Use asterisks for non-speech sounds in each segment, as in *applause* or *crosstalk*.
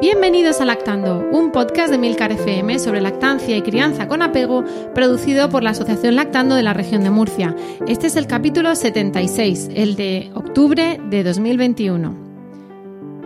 Bienvenidos a Lactando, un podcast de Milcar FM sobre lactancia y crianza con apego, producido por la Asociación Lactando de la región de Murcia. Este es el capítulo 76, el de octubre de 2021.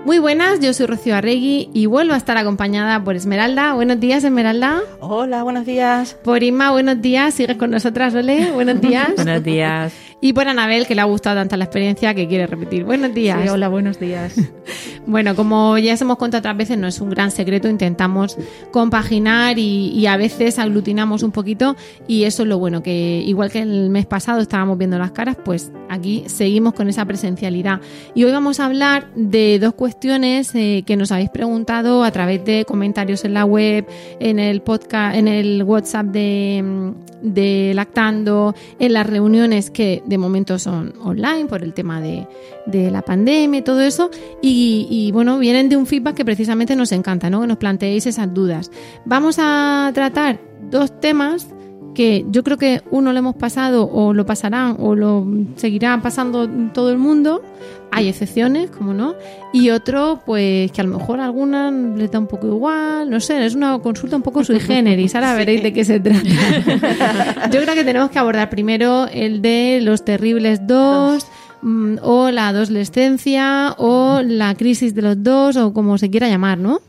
Muy buenas, yo soy Rocío Arregui y vuelvo a estar acompañada por Esmeralda. Buenos días, Esmeralda. Hola, buenos días. Por Inma, buenos días. Sigues con nosotras, Ole. Buenos *laughs* días. buenos días. Y por Anabel, que le ha gustado tanto la experiencia que quiere repetir. Buenos días. Sí, hola, buenos días. *laughs* bueno, como ya hemos contado otras veces, no es un gran secreto, intentamos compaginar y, a veces aglutinamos un poquito y eso es lo bueno, que igual que el mes pasado estábamos viendo las caras, pues aquí seguimos con esa presencialidad. Y hoy vamos a hablar de dos cuestiones eh, que nos habéis preguntado a través de comentarios en la web, en el podcast, en el WhatsApp de, de Lactando, en las reuniones que de momento son online por el tema de, la pandemia y todo eso. Y, bueno, vienen de un feedback que precisamente nos encanta, ¿no? Que nos planteéis esas dudas. Vamos a tratar dos temas que yo creo que uno lo hemos pasado o lo pasarán o lo seguirá pasando todo el mundo. Hay excepciones, como no. Y otro, pues que a lo mejor a alguna le da un poco igual. No sé, es una consulta un poco sui *laughs* generis. Ahora veréis de qué se trata. *laughs* yo creo que tenemos que abordar primero el de los terribles dos. Mm, o la adolescencia o la crisis de los dos o como se quiera llamar, ¿no?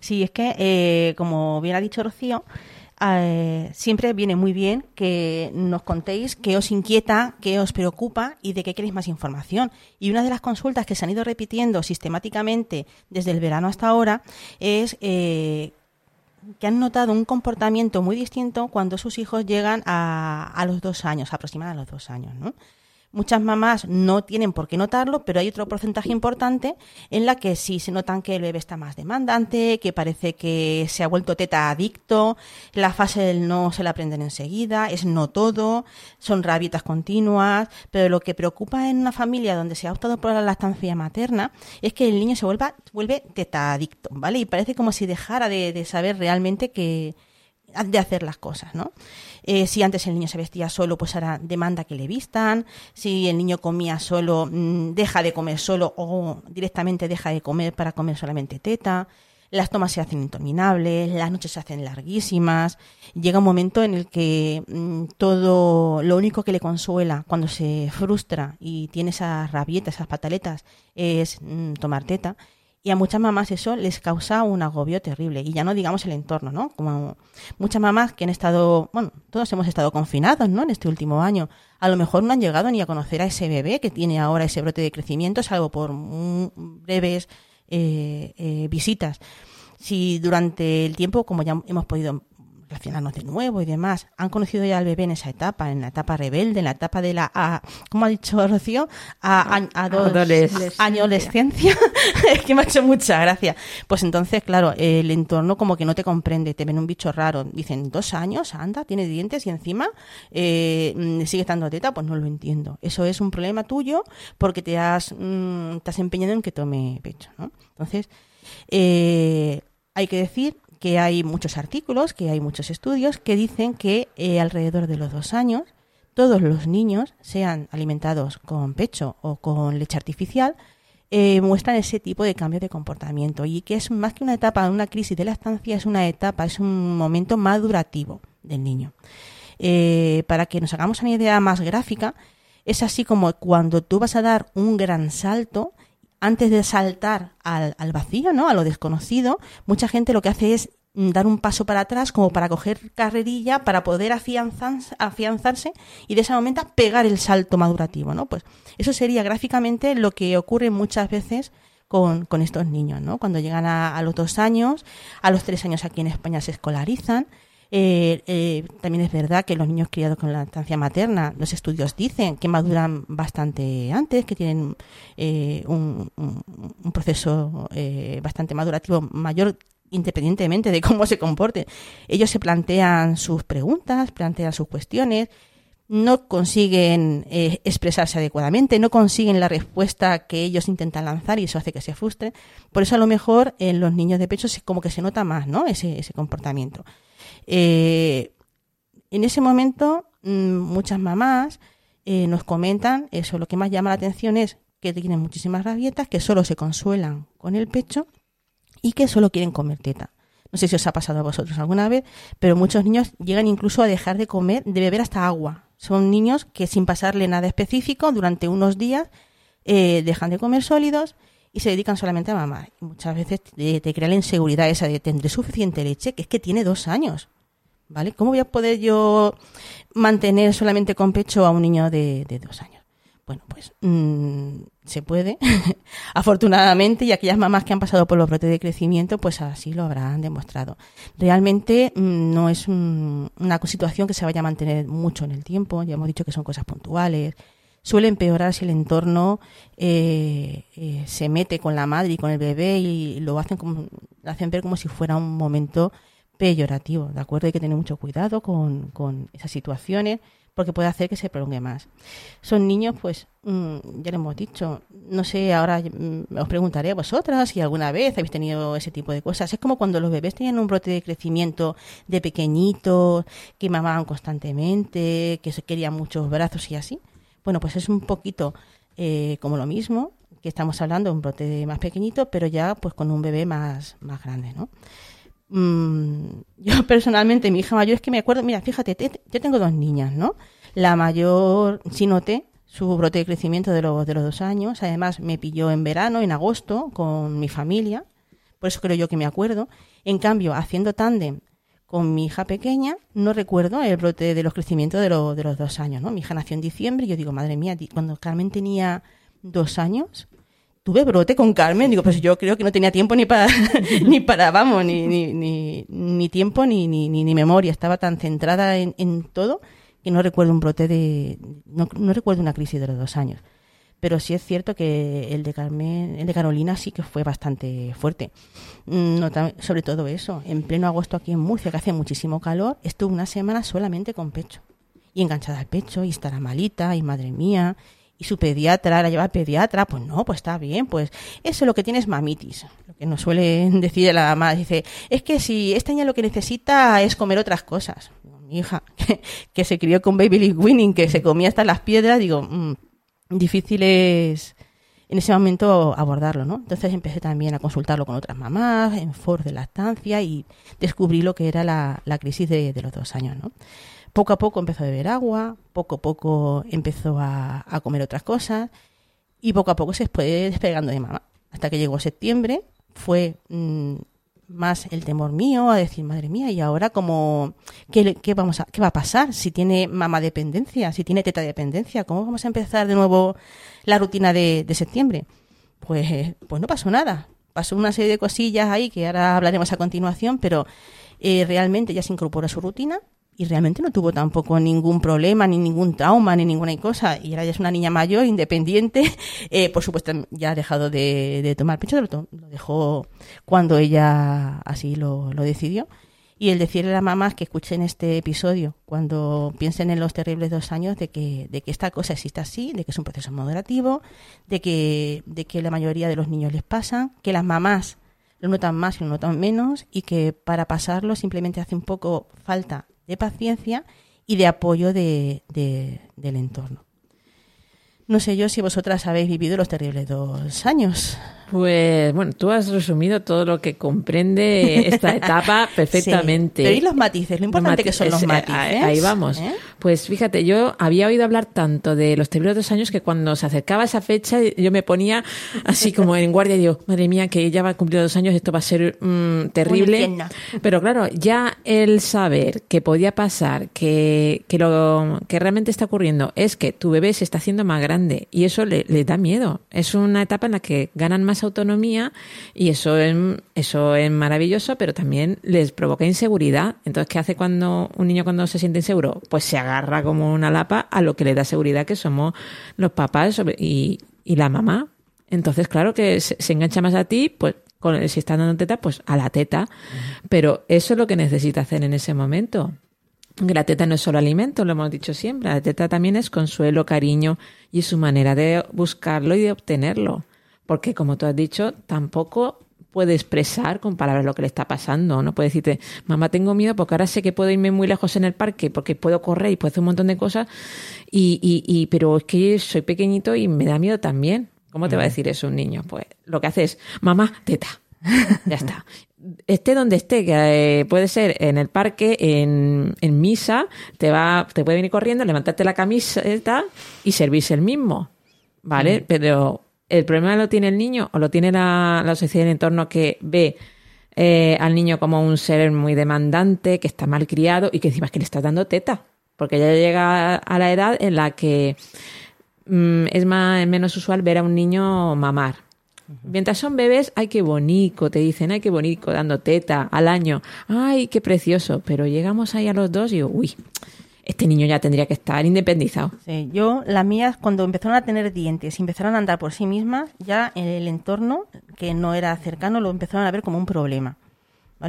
Sí, es que, eh, como bien ha dicho Rocío, eh, siempre viene muy bien que nos contéis qué os inquieta, qué os preocupa y de qué queréis más información. Y una de las consultas que se han ido repitiendo sistemáticamente desde el verano hasta ahora es eh, que han notado un comportamiento muy distinto cuando sus hijos llegan a, a los dos años, aproximadamente a los dos años. ¿no? Muchas mamás no tienen por qué notarlo, pero hay otro porcentaje importante en la que sí se notan que el bebé está más demandante, que parece que se ha vuelto teta adicto, la fase del no se la aprenden enseguida, es no todo, son rabietas continuas, pero lo que preocupa en una familia donde se ha optado por la lactancia materna es que el niño se vuelva, vuelve teta adicto, ¿vale? Y parece como si dejara de, de saber realmente que de hacer las cosas, ¿no? Eh, si antes el niño se vestía solo, pues ahora demanda que le vistan. Si el niño comía solo, mm, deja de comer solo o directamente deja de comer para comer solamente teta. Las tomas se hacen interminables, las noches se hacen larguísimas. Llega un momento en el que mm, todo, lo único que le consuela cuando se frustra y tiene esas rabietas, esas pataletas, es mm, tomar teta. Y a muchas mamás eso les causa un agobio terrible. Y ya no digamos el entorno, ¿no? Como muchas mamás que han estado, bueno, todos hemos estado confinados, ¿no? En este último año. A lo mejor no han llegado ni a conocer a ese bebé que tiene ahora ese brote de crecimiento, salvo por breves eh, eh, visitas. Si durante el tiempo, como ya hemos podido relacionarnos de nuevo y demás. Han conocido ya al bebé en esa etapa, en la etapa rebelde, en la etapa de la, a, ¿cómo ha dicho Rocío? A, a, adolescencia. *laughs* es que me ha hecho mucha gracia. Pues entonces, claro, el entorno como que no te comprende, te ven un bicho raro. Dicen, dos años, anda, tiene dientes y encima eh, mm, sigue estando teta, pues no lo entiendo. Eso es un problema tuyo porque te has, mm, te has empeñado en que tome pecho, ¿no? Entonces, eh, hay que decir que hay muchos artículos, que hay muchos estudios que dicen que eh, alrededor de los dos años todos los niños, sean alimentados con pecho o con leche artificial, eh, muestran ese tipo de cambio de comportamiento y que es más que una etapa, una crisis de la estancia, es una etapa, es un momento madurativo del niño. Eh, para que nos hagamos una idea más gráfica, es así como cuando tú vas a dar un gran salto, antes de saltar al, al, vacío, ¿no? A lo desconocido, mucha gente lo que hace es mm, dar un paso para atrás como para coger carrerilla para poder afianzarse, y de ese momento pegar el salto madurativo, ¿no? Pues eso sería gráficamente lo que ocurre muchas veces con, con estos niños, ¿no? Cuando llegan a, a, los dos años, a los tres años aquí en España se escolarizan, Eh, eh, también es verdad que los niños criados con la lactancia materna, los estudios dicen que maduran bastante antes, que tienen eh, un, un, proceso bastante madurativo mayor independientemente de cómo se comporte. Ellos se plantean sus preguntas, plantean sus cuestiones, no consiguen expresarse adecuadamente, no consiguen la respuesta que ellos intentan lanzar y eso hace que se frustren. Por eso a lo mejor en los niños de pecho como que se nota más ¿no? ese, ese comportamiento. Eh, en ese momento, mm, muchas mamás eh, nos comentan, eso lo que más llama la atención es que tienen muchísimas rabietas, que solo se consuelan con el pecho y que solo quieren comer teta. No sé si os ha pasado a vosotros alguna vez, pero muchos niños llegan incluso a dejar de comer, de beber hasta agua. Son niños que sin pasarle nada específico, durante unos días eh, dejan de comer sólidos y se dedican solamente a mamar. Y muchas veces te, crea la inseguridad esa de tendré suficiente leche, que es que tiene dos años. ¿vale? ¿Cómo voy a poder yo mantener solamente con pecho a un niño de, dos años? Bueno, pues mm, se puede, *laughs* afortunadamente, y aquellas mamás que han pasado por los brotes de crecimiento, pues así lo habrán demostrado. Realmente mm, no es una situación que se vaya a mantener mucho en el tiempo, ya hemos dicho que son cosas puntuales. Suele empeorar si el entorno eh, eh, se mete con la madre y con el bebé y lo hacen, como, lo hacen ver como si fuera un momento peyorativo, ¿de acuerdo? Hay que tener mucho cuidado con, con esas situaciones porque puede hacer que se prolongue más. Son niños, pues, mm, ya lo hemos dicho, no sé, ahora mm, os preguntaré a vosotras si alguna vez habéis tenido ese tipo de cosas. Es como cuando los bebés tenían un brote de crecimiento de pequeñitos, que mamaban constantemente, que se querían muchos brazos y así. Bueno, pues es un poquito eh, como lo mismo, que estamos hablando de un brote más pequeñito, pero ya pues con un bebé más, más grande, ¿no? Mm, *laughs* yo personalmente, mi hija mayor es que me acuerdo, mira, fíjate, yo tengo dos niñas, ¿no? La mayor sí noté su brote de crecimiento de los, de los dos años, además me pilló en verano, en agosto, con mi familia, por eso creo yo que me acuerdo. En cambio, haciendo tándem con mi hija pequeña, no recuerdo el brote de los crecimientos de, los, de los dos años, ¿no? Mi hija nació en diciembre y yo digo, madre mía, cuando Carmen tenía dos años, tuve brote con Carmen. Digo, pues yo creo que no tenía tiempo ni para, *laughs* ni para, vamos, ni, ni, ni, ni tiempo ni, ni, ni, memoria. Estaba tan centrada en, en, todo que no recuerdo un brote de, no, no recuerdo una crisis de los dos años. Pero sí es cierto que el de Carmen, el de Carolina sí que fue bastante fuerte. Mm, sobre todo eso, en pleno agosto aquí en Murcia, que hace muchísimo calor, estuve una semana solamente con pecho. Y enganchada al pecho, y estará malita, y madre mía, y su pediatra la lleva al pediatra, pues no, pues está bien, pues eso lo que tiene es mamitis, lo que nos suele *laughs* decir la mamá, dice, es que si esta niña lo que necesita es comer otras cosas. Mi hija, *laughs* que, se crió con Baby Winning, que se comía hasta las piedras, digo, mmm, difícil es en ese momento abordarlo, ¿no? Entonces empecé también a consultarlo con otras mamás, en foros de lactancia y descubrí lo que era la, la crisis de, los dos años, ¿no? poco a poco empezó a beber agua, poco a poco empezó a, comer otras cosas y poco a poco se fue despegando de mamá. Hasta que llegó septiembre, fue mm, más el temor mío a decir, madre mía, y ahora como, ¿qué, qué, vamos a, ¿qué va a pasar? Si tiene mamá dependencia, si tiene teta dependencia, ¿cómo vamos a empezar de nuevo la rutina de, septiembre? Pues, pues no pasó nada. Pasó una serie de cosillas ahí que ahora hablaremos a continuación, pero eh, realmente ya se incorporó a su rutina, y realmente no tuvo tampoco ningún problema, ni ningún trauma, ni ninguna cosa. Y ahora ya es una niña mayor, independiente. *laughs* Eh, por supuesto, ya ha dejado de, tomar pecho, lo, lo dejó cuando ella así lo, decidió. Y el decirle a las mamás que escuchen este episodio cuando piensen en los terribles dos años de que, de que esta cosa existe así, de que es un proceso moderativo, de que, de que la mayoría de los niños les pasan, que las mamás lo notan más y lo notan menos y que para pasarlo simplemente hace un poco falta de paciencia y de apoyo de, del entorno. No sé yo si vosotras habéis vivido los terribles dos años. Pues bueno, tú has resumido todo lo que comprende esta *laughs* etapa perfectamente. pero y los matices, lo importante que son los matices. Ahí vamos. ¿Eh? Pues fíjate, yo había oído hablar tanto de los terribles dos años que cuando se acercaba esa fecha yo me ponía así como en guardia y digo, madre mía, que ya va a cumplir dos años, esto va a ser mm, terrible. Pero claro, ya el saber que podía pasar, que, que lo que realmente está ocurriendo es que tu bebé se está haciendo más grande y eso le, le da miedo. Es una etapa en la que ganan más más autonomía y eso es, eso es maravilloso, pero también les provoca inseguridad. Entonces, ¿qué hace cuando un niño cuando se siente inseguro? Pues se agarra como una lapa a lo que le da seguridad, que somos los papás y, y la mamá. Entonces, claro que se, engancha más a ti, pues con, si está dando teta, pues a la teta. Pero eso es lo que necesita hacer en ese momento. La teta no es solo alimento, lo hemos dicho siempre. La teta también es consuelo, cariño y su manera de buscarlo y de obtenerlo. Porque, como tú has dicho, tampoco puede expresar con palabras lo que le está pasando. No puede decirte, mamá, tengo miedo porque ahora sé que puedo irme muy lejos en el parque porque puedo correr y puedo hacer un montón de cosas. Y, y, y pero es que soy pequeñito y me da miedo también. ¿Cómo te va a decir eso un niño? Pues lo que hace es, mamá, teta. *laughs* ya está esté donde esté, que eh, puede ser en el parque, en, en, misa, te va, te puede venir corriendo, levantarte la camiseta y servirse el mismo. ¿Vale? Mm. Pero el problema lo tiene el niño o lo tiene la, la sociedad en entorno que ve eh, al niño como un ser muy demandante, que está mal criado y que encima es que le está dando teta. Porque ya llega a la edad en la que mm, es más, menos usual ver a un niño mamar. Mientras son bebés, ay, qué bonito, te dicen, ay, qué bonito, dando teta al año, ay, qué precioso. Pero llegamos ahí a los dos y digo, uy, este niño ya tendría que estar independizado. Sí, yo, las mías, cuando empezaron a tener dientes y empezaron a andar por sí mismas, ya el entorno, que no era cercano, lo empezaron a ver como un problema.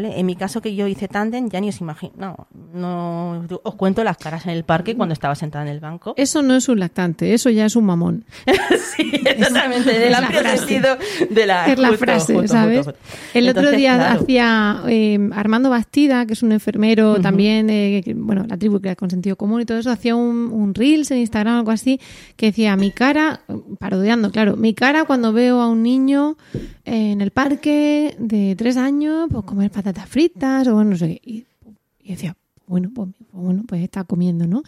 En mi caso que yo hice tándem, ya ni os imagino, no, no, os cuento las caras en el parque cuando estaba sentada en el banco. Eso no es un lactante, eso ya es un mamón. *laughs* sí, exactamente, del amplio sentido de la... Es la frase, ¿sabes? El otro día hacía eh, Armando Bastida, que es un enfermero también, eh, bueno, la tribu que con sentido común y todo eso, hacía un, un reels en Instagram o algo así, que decía, mi cara, parodiando, claro, mi cara cuando veo a un niño en el parque de tres años, pues comer patatas fritas o no sé qué. Y, decía, bueno, pues, bueno, pues está comiendo, ¿no?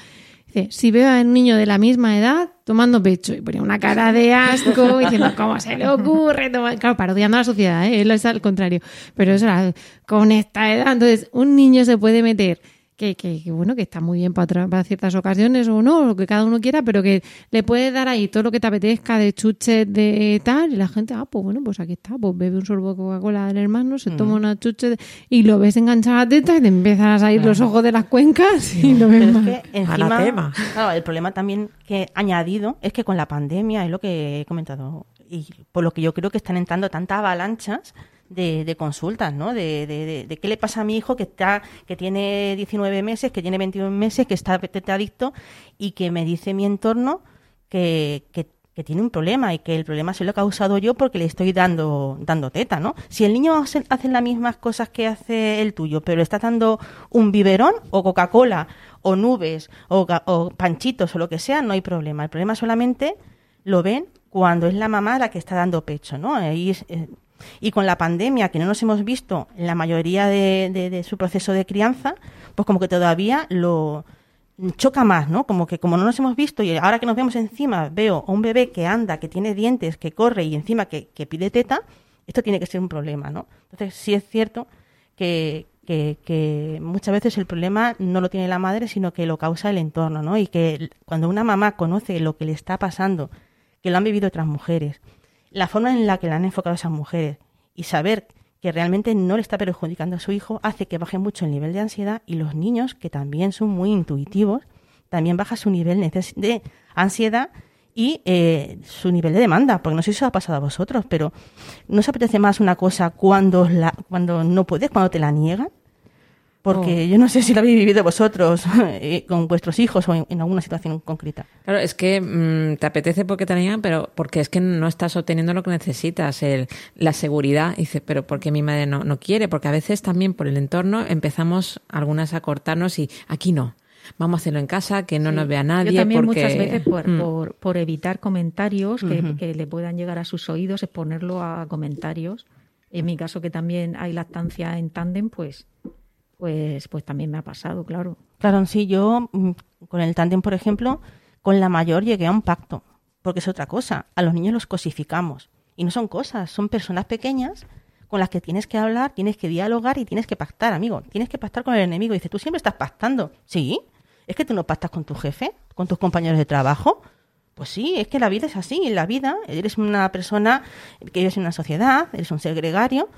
Dice, si veo a un niño de la misma edad tomando pecho y ponía una cara de asco *laughs* diciendo, ¿cómo se le ocurre tomar? Claro, parodiando a la sociedad, ¿eh? Él es al contrario. Pero eso era con esta edad. Entonces, un niño se puede meter que, que, bueno, que está muy bien para, para, ciertas ocasiones o no, lo que cada uno quiera, pero que le puedes dar ahí todo lo que te apetezca de chuches de tal, y la gente, ah, pues bueno, pues aquí está, pues bebe un sorbo de Coca-Cola del hermano, se toma una chuche y lo ves enganchado a la teta y te empiezan a salir los ojos de las cuencas y lo ves más. Es que encima, claro, el problema también que añadido es que con la pandemia, es lo que he comentado, y por lo que yo creo que están entrando tantas avalanchas, de, de consultas, ¿no? De, de, de, qué le pasa a mi hijo que está que tiene 19 meses, que tiene 21 meses, que está adicto y que me dice mi entorno que, que, tiene un problema y que el problema se lo he causado yo porque le estoy dando dando teta, ¿no? Si el niño hace, las mismas cosas que hace el tuyo, pero está dando un biberón o Coca-Cola o nubes o, o panchitos o lo que sea, no hay problema. El problema solamente lo ven cuando es la mamá la que está dando pecho, ¿no? Ahí es, eh, y con la pandemia, que no nos hemos visto en la mayoría de, su proceso de crianza, pues como que todavía lo choca más, ¿no? Como que como no nos hemos visto y ahora que nos vemos encima veo a un bebé que anda, que tiene dientes, que corre y encima que, pide teta, esto tiene que ser un problema, ¿no? Entonces sí es cierto que, que, que, muchas veces el problema no lo tiene la madre, sino que lo causa el entorno, ¿no? Y que cuando una mamá conoce lo que le está pasando, que lo han vivido otras mujeres, la forma en la que le han enfocado esas mujeres y saber que realmente no le está perjudicando a su hijo hace que baje mucho el nivel de ansiedad y los niños, que también son muy intuitivos, también baja su nivel de ansiedad y eh, su nivel de demanda, porque no sé si os ha pasado a vosotros, pero ¿no os apetece más una cosa cuando, la, cuando no puedes, cuando te la niegan? Porque oh. yo no sé si lo habéis vivido vosotros *laughs* eh, con vuestros hijos o en, alguna situación concreta. Claro, es que mm, te apetece porque te la pero porque es que no estás obteniendo lo que necesitas, el, la seguridad. Y dices, pero porque mi madre no, no quiere? Porque a veces también por el entorno empezamos algunas a cortarnos y aquí no vamos a hacerlo en casa, que no nos vea nadie. Yo también muchas veces por, mm. por, por, evitar comentarios que, que, le puedan llegar a sus oídos, exponerlo a comentarios. En mi caso, que también hay lactancia en tándem, pues pues, pues también me ha pasado, claro. Claro, sí, yo mm, con el tándem, por ejemplo, con la mayor llegué a un pacto, porque es otra cosa. A los niños los cosificamos. Y no son cosas, son personas pequeñas con las que tienes que hablar, tienes que dialogar y tienes que pactar, amigo. Tienes que pactar con el enemigo. Dice, tú siempre estás pactando. Sí, es que tú no pactas con tu jefe, con tus compañeros de trabajo. Pues sí, es que la vida es así. En la vida eres una persona que vives en una sociedad, eres un ser gregario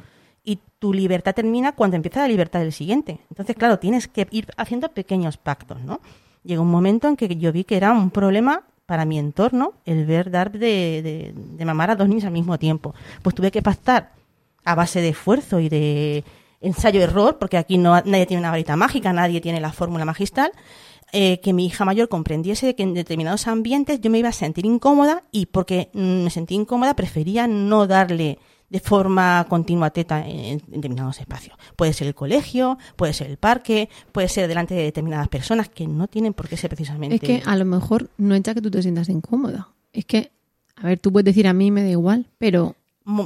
y tu libertad termina cuando empieza la libertad del siguiente. Entonces, claro, tienes que ir haciendo pequeños pactos, ¿no? Llegó un momento en que yo vi que era un problema para mi entorno el ver dar de, de mamar a dos niños al mismo tiempo. Pues tuve que pactar a base de esfuerzo y de ensayo-error, porque aquí no, nadie tiene una varita mágica, nadie tiene la fórmula magistral, eh, que mi hija mayor comprendiese que en determinados ambientes yo me iba a sentir incómoda y porque mm, me sentí incómoda prefería no darle de forma continua teta en, determinados espacios. Puede ser el colegio, puede ser el parque, puede ser delante de determinadas personas que no tienen por qué ser precisamente. Es que a lo mejor no es ya que tú te sientas incómoda. Es que, a ver, tú puedes decir a mí me da igual, pero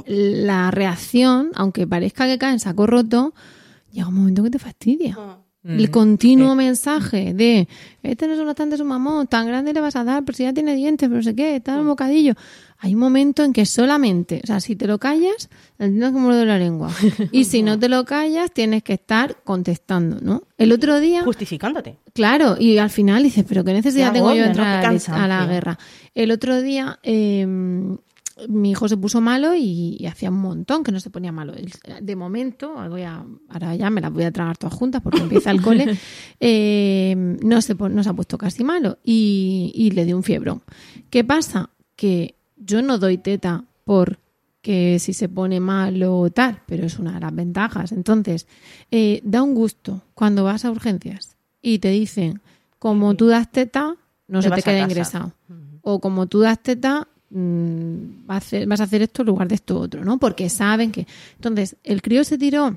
la reacción, aunque parezca que cae en saco roto, llega un momento que te fastidia. Ah. El continuo mensaje de este no es bastante su mamón, tan grande le vas a dar, pero si ya tiene dientes, pero no sé qué, está un bocadillo. Hay un momento en que solamente, o sea, si te lo callas, tienes que morder la lengua. Y si no *laughs* te lo callas, tienes que estar contestando, ¿no? El otro día. Justificándote. Claro, y al final dices, pero qué necesidad tengo yo de entrar a la guerra. El otro día, eh, mi hijo se puso malo y, hacía un montón que no se ponía malo. De momento, voy a, ahora ya me las voy a tragar todas juntas porque empieza el cole, *laughs* eh, no, se, no se ha puesto casi malo y, le dio un fiebrón. ¿Qué pasa? Que yo no doy teta por que si se pone malo o tal, pero es una de las ventajas. Entonces, eh, da un gusto cuando vas a urgencias y te dicen, como tú das teta, no se te queda ingresado. O como tú das teta, Mm, vas a, hacer, esto en lugar de esto otro, ¿no? Porque saben que... Entonces, el crío se tiró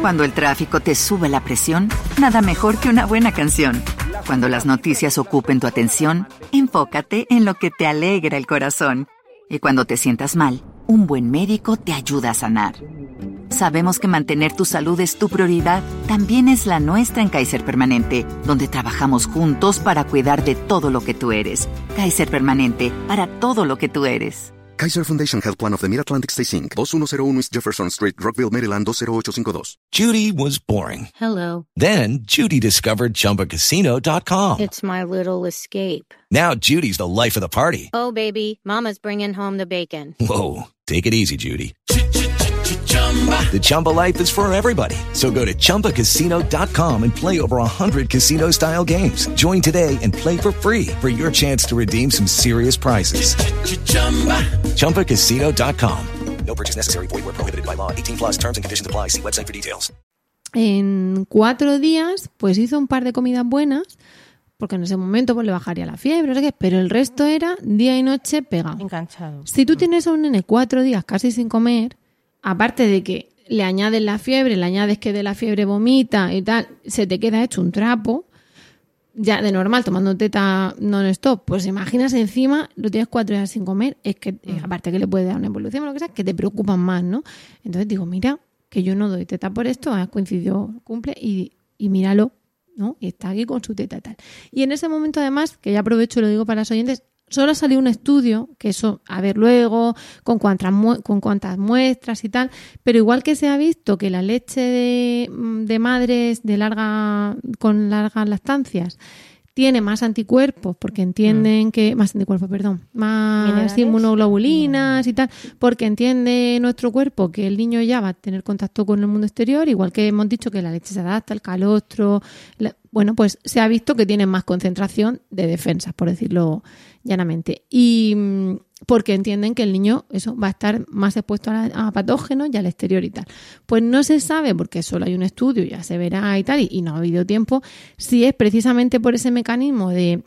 cuando el tráfico te sube la presión, nada mejor que una buena canción. Cuando las noticias ocupen tu atención, enfócate en lo que te alegra el corazón. Y cuando te sientas mal, un buen médico te ayuda a sanar. Sabemos que mantener tu salud es tu prioridad, también es la nuestra en Kaiser Permanente, donde trabajamos juntos para cuidar de todo lo que tú eres. Kaiser Permanente, para todo lo que tú eres. Kaiser Foundation Health Plan of the Mid-Atlantic Stay Inc., 2101 East Jefferson Street, Rockville, Maryland, 20852. Judy was boring. Hello. Then, Judy discovered ChumbaCasino.com. It's my little escape. Now, Judy's the life of the party. Oh, baby, mama's bringing home the bacon. Whoa, take it easy, Judy. The Chumba life is for everybody. So go to ChumbaCasino.com and play over 100 casino style games. Join today and play for free for your chance to redeem some serious prizes. Ch-ch-chumba. ChumbaCasino.com. No purchase necessary. Void where prohibited by law. 18 plus terms and conditions apply. See website for details. En cuatro días, pues hizo un par de comidas buenas. Porque en ese momento pues, le bajaría la fiebre, pero el resto era día y noche pegado. Enganchado. Si tú tienes a un nene cuatro días casi sin comer, aparte de que le añades la fiebre, le añades que de la fiebre vomita y tal, se te queda hecho un trapo, ya de normal tomando teta non-stop, pues imaginas encima, lo tienes cuatro días sin comer, es que eh, aparte que le puede dar una evolución o lo que sea, que te preocupan más, ¿no? Entonces digo, mira, que yo no doy teta por esto, ha coincidido, cumple y, y míralo, ¿no? Y está aquí con su teta y tal. Y en ese momento además, que ya aprovecho y lo digo para los oyentes, solo ha salido un estudio, que eso, a ver luego, con cuántas, con cuántas muestras y tal, pero igual que se ha visto que la leche de, de madres de larga, con largas lactancias tiene más anticuerpos porque entienden mm. que más anticuerpos, perdón, más inmunoglobulinas y tal, porque entiende nuestro cuerpo que el niño ya va a tener contacto con el mundo exterior, igual que hemos dicho que la leche se adapta, el calostro, bueno, pues se ha visto que tienen más concentración de defensas, por decirlo llanamente. Y mm, porque entienden que el niño eso va a estar más expuesto a, patógenos y al exterior y tal. Pues no se sabe, porque solo hay un estudio, ya se verá y tal, y, no ha habido tiempo, si es precisamente por ese mecanismo de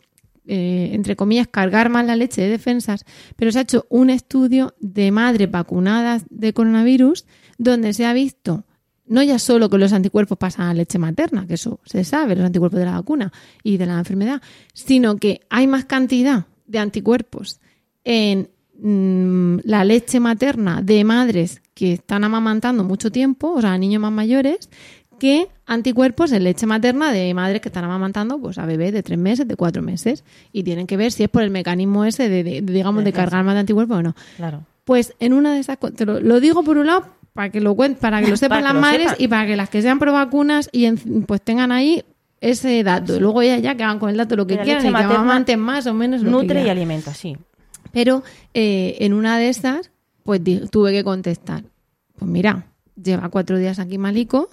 eh, entre comillas, cargar más la leche de defensas, pero se ha hecho un estudio de madres vacunadas de coronavirus donde se ha visto no ya solo que los anticuerpos pasan a leche materna, que eso se sabe, los anticuerpos de la vacuna y de la enfermedad, sino que hay más cantidad de anticuerpos en mm, la leche materna de madres que están amamantando mucho tiempo, o sea, niños más mayores, que anticuerpos en leche materna de madres que están amamantando pues a bebés de tres meses, de cuatro meses. Y tienen que ver si es por el mecanismo ese de, digamos, de cargar más de anticuerpos o no. Claro. Pues en una de esas, te lo, digo por un lado para que lo para que lo *laughs* sepan las madres y para que las que sean pro vacunas y pues tengan ahí ese dato. Luego ya, ya que hagan con el dato lo que quieran y que amamanten más o menos lo que Nutre y alimenta, sí. Pero eh, en una de esas, pues tuve que contestar. Pues mira, lleva cuatro días aquí malico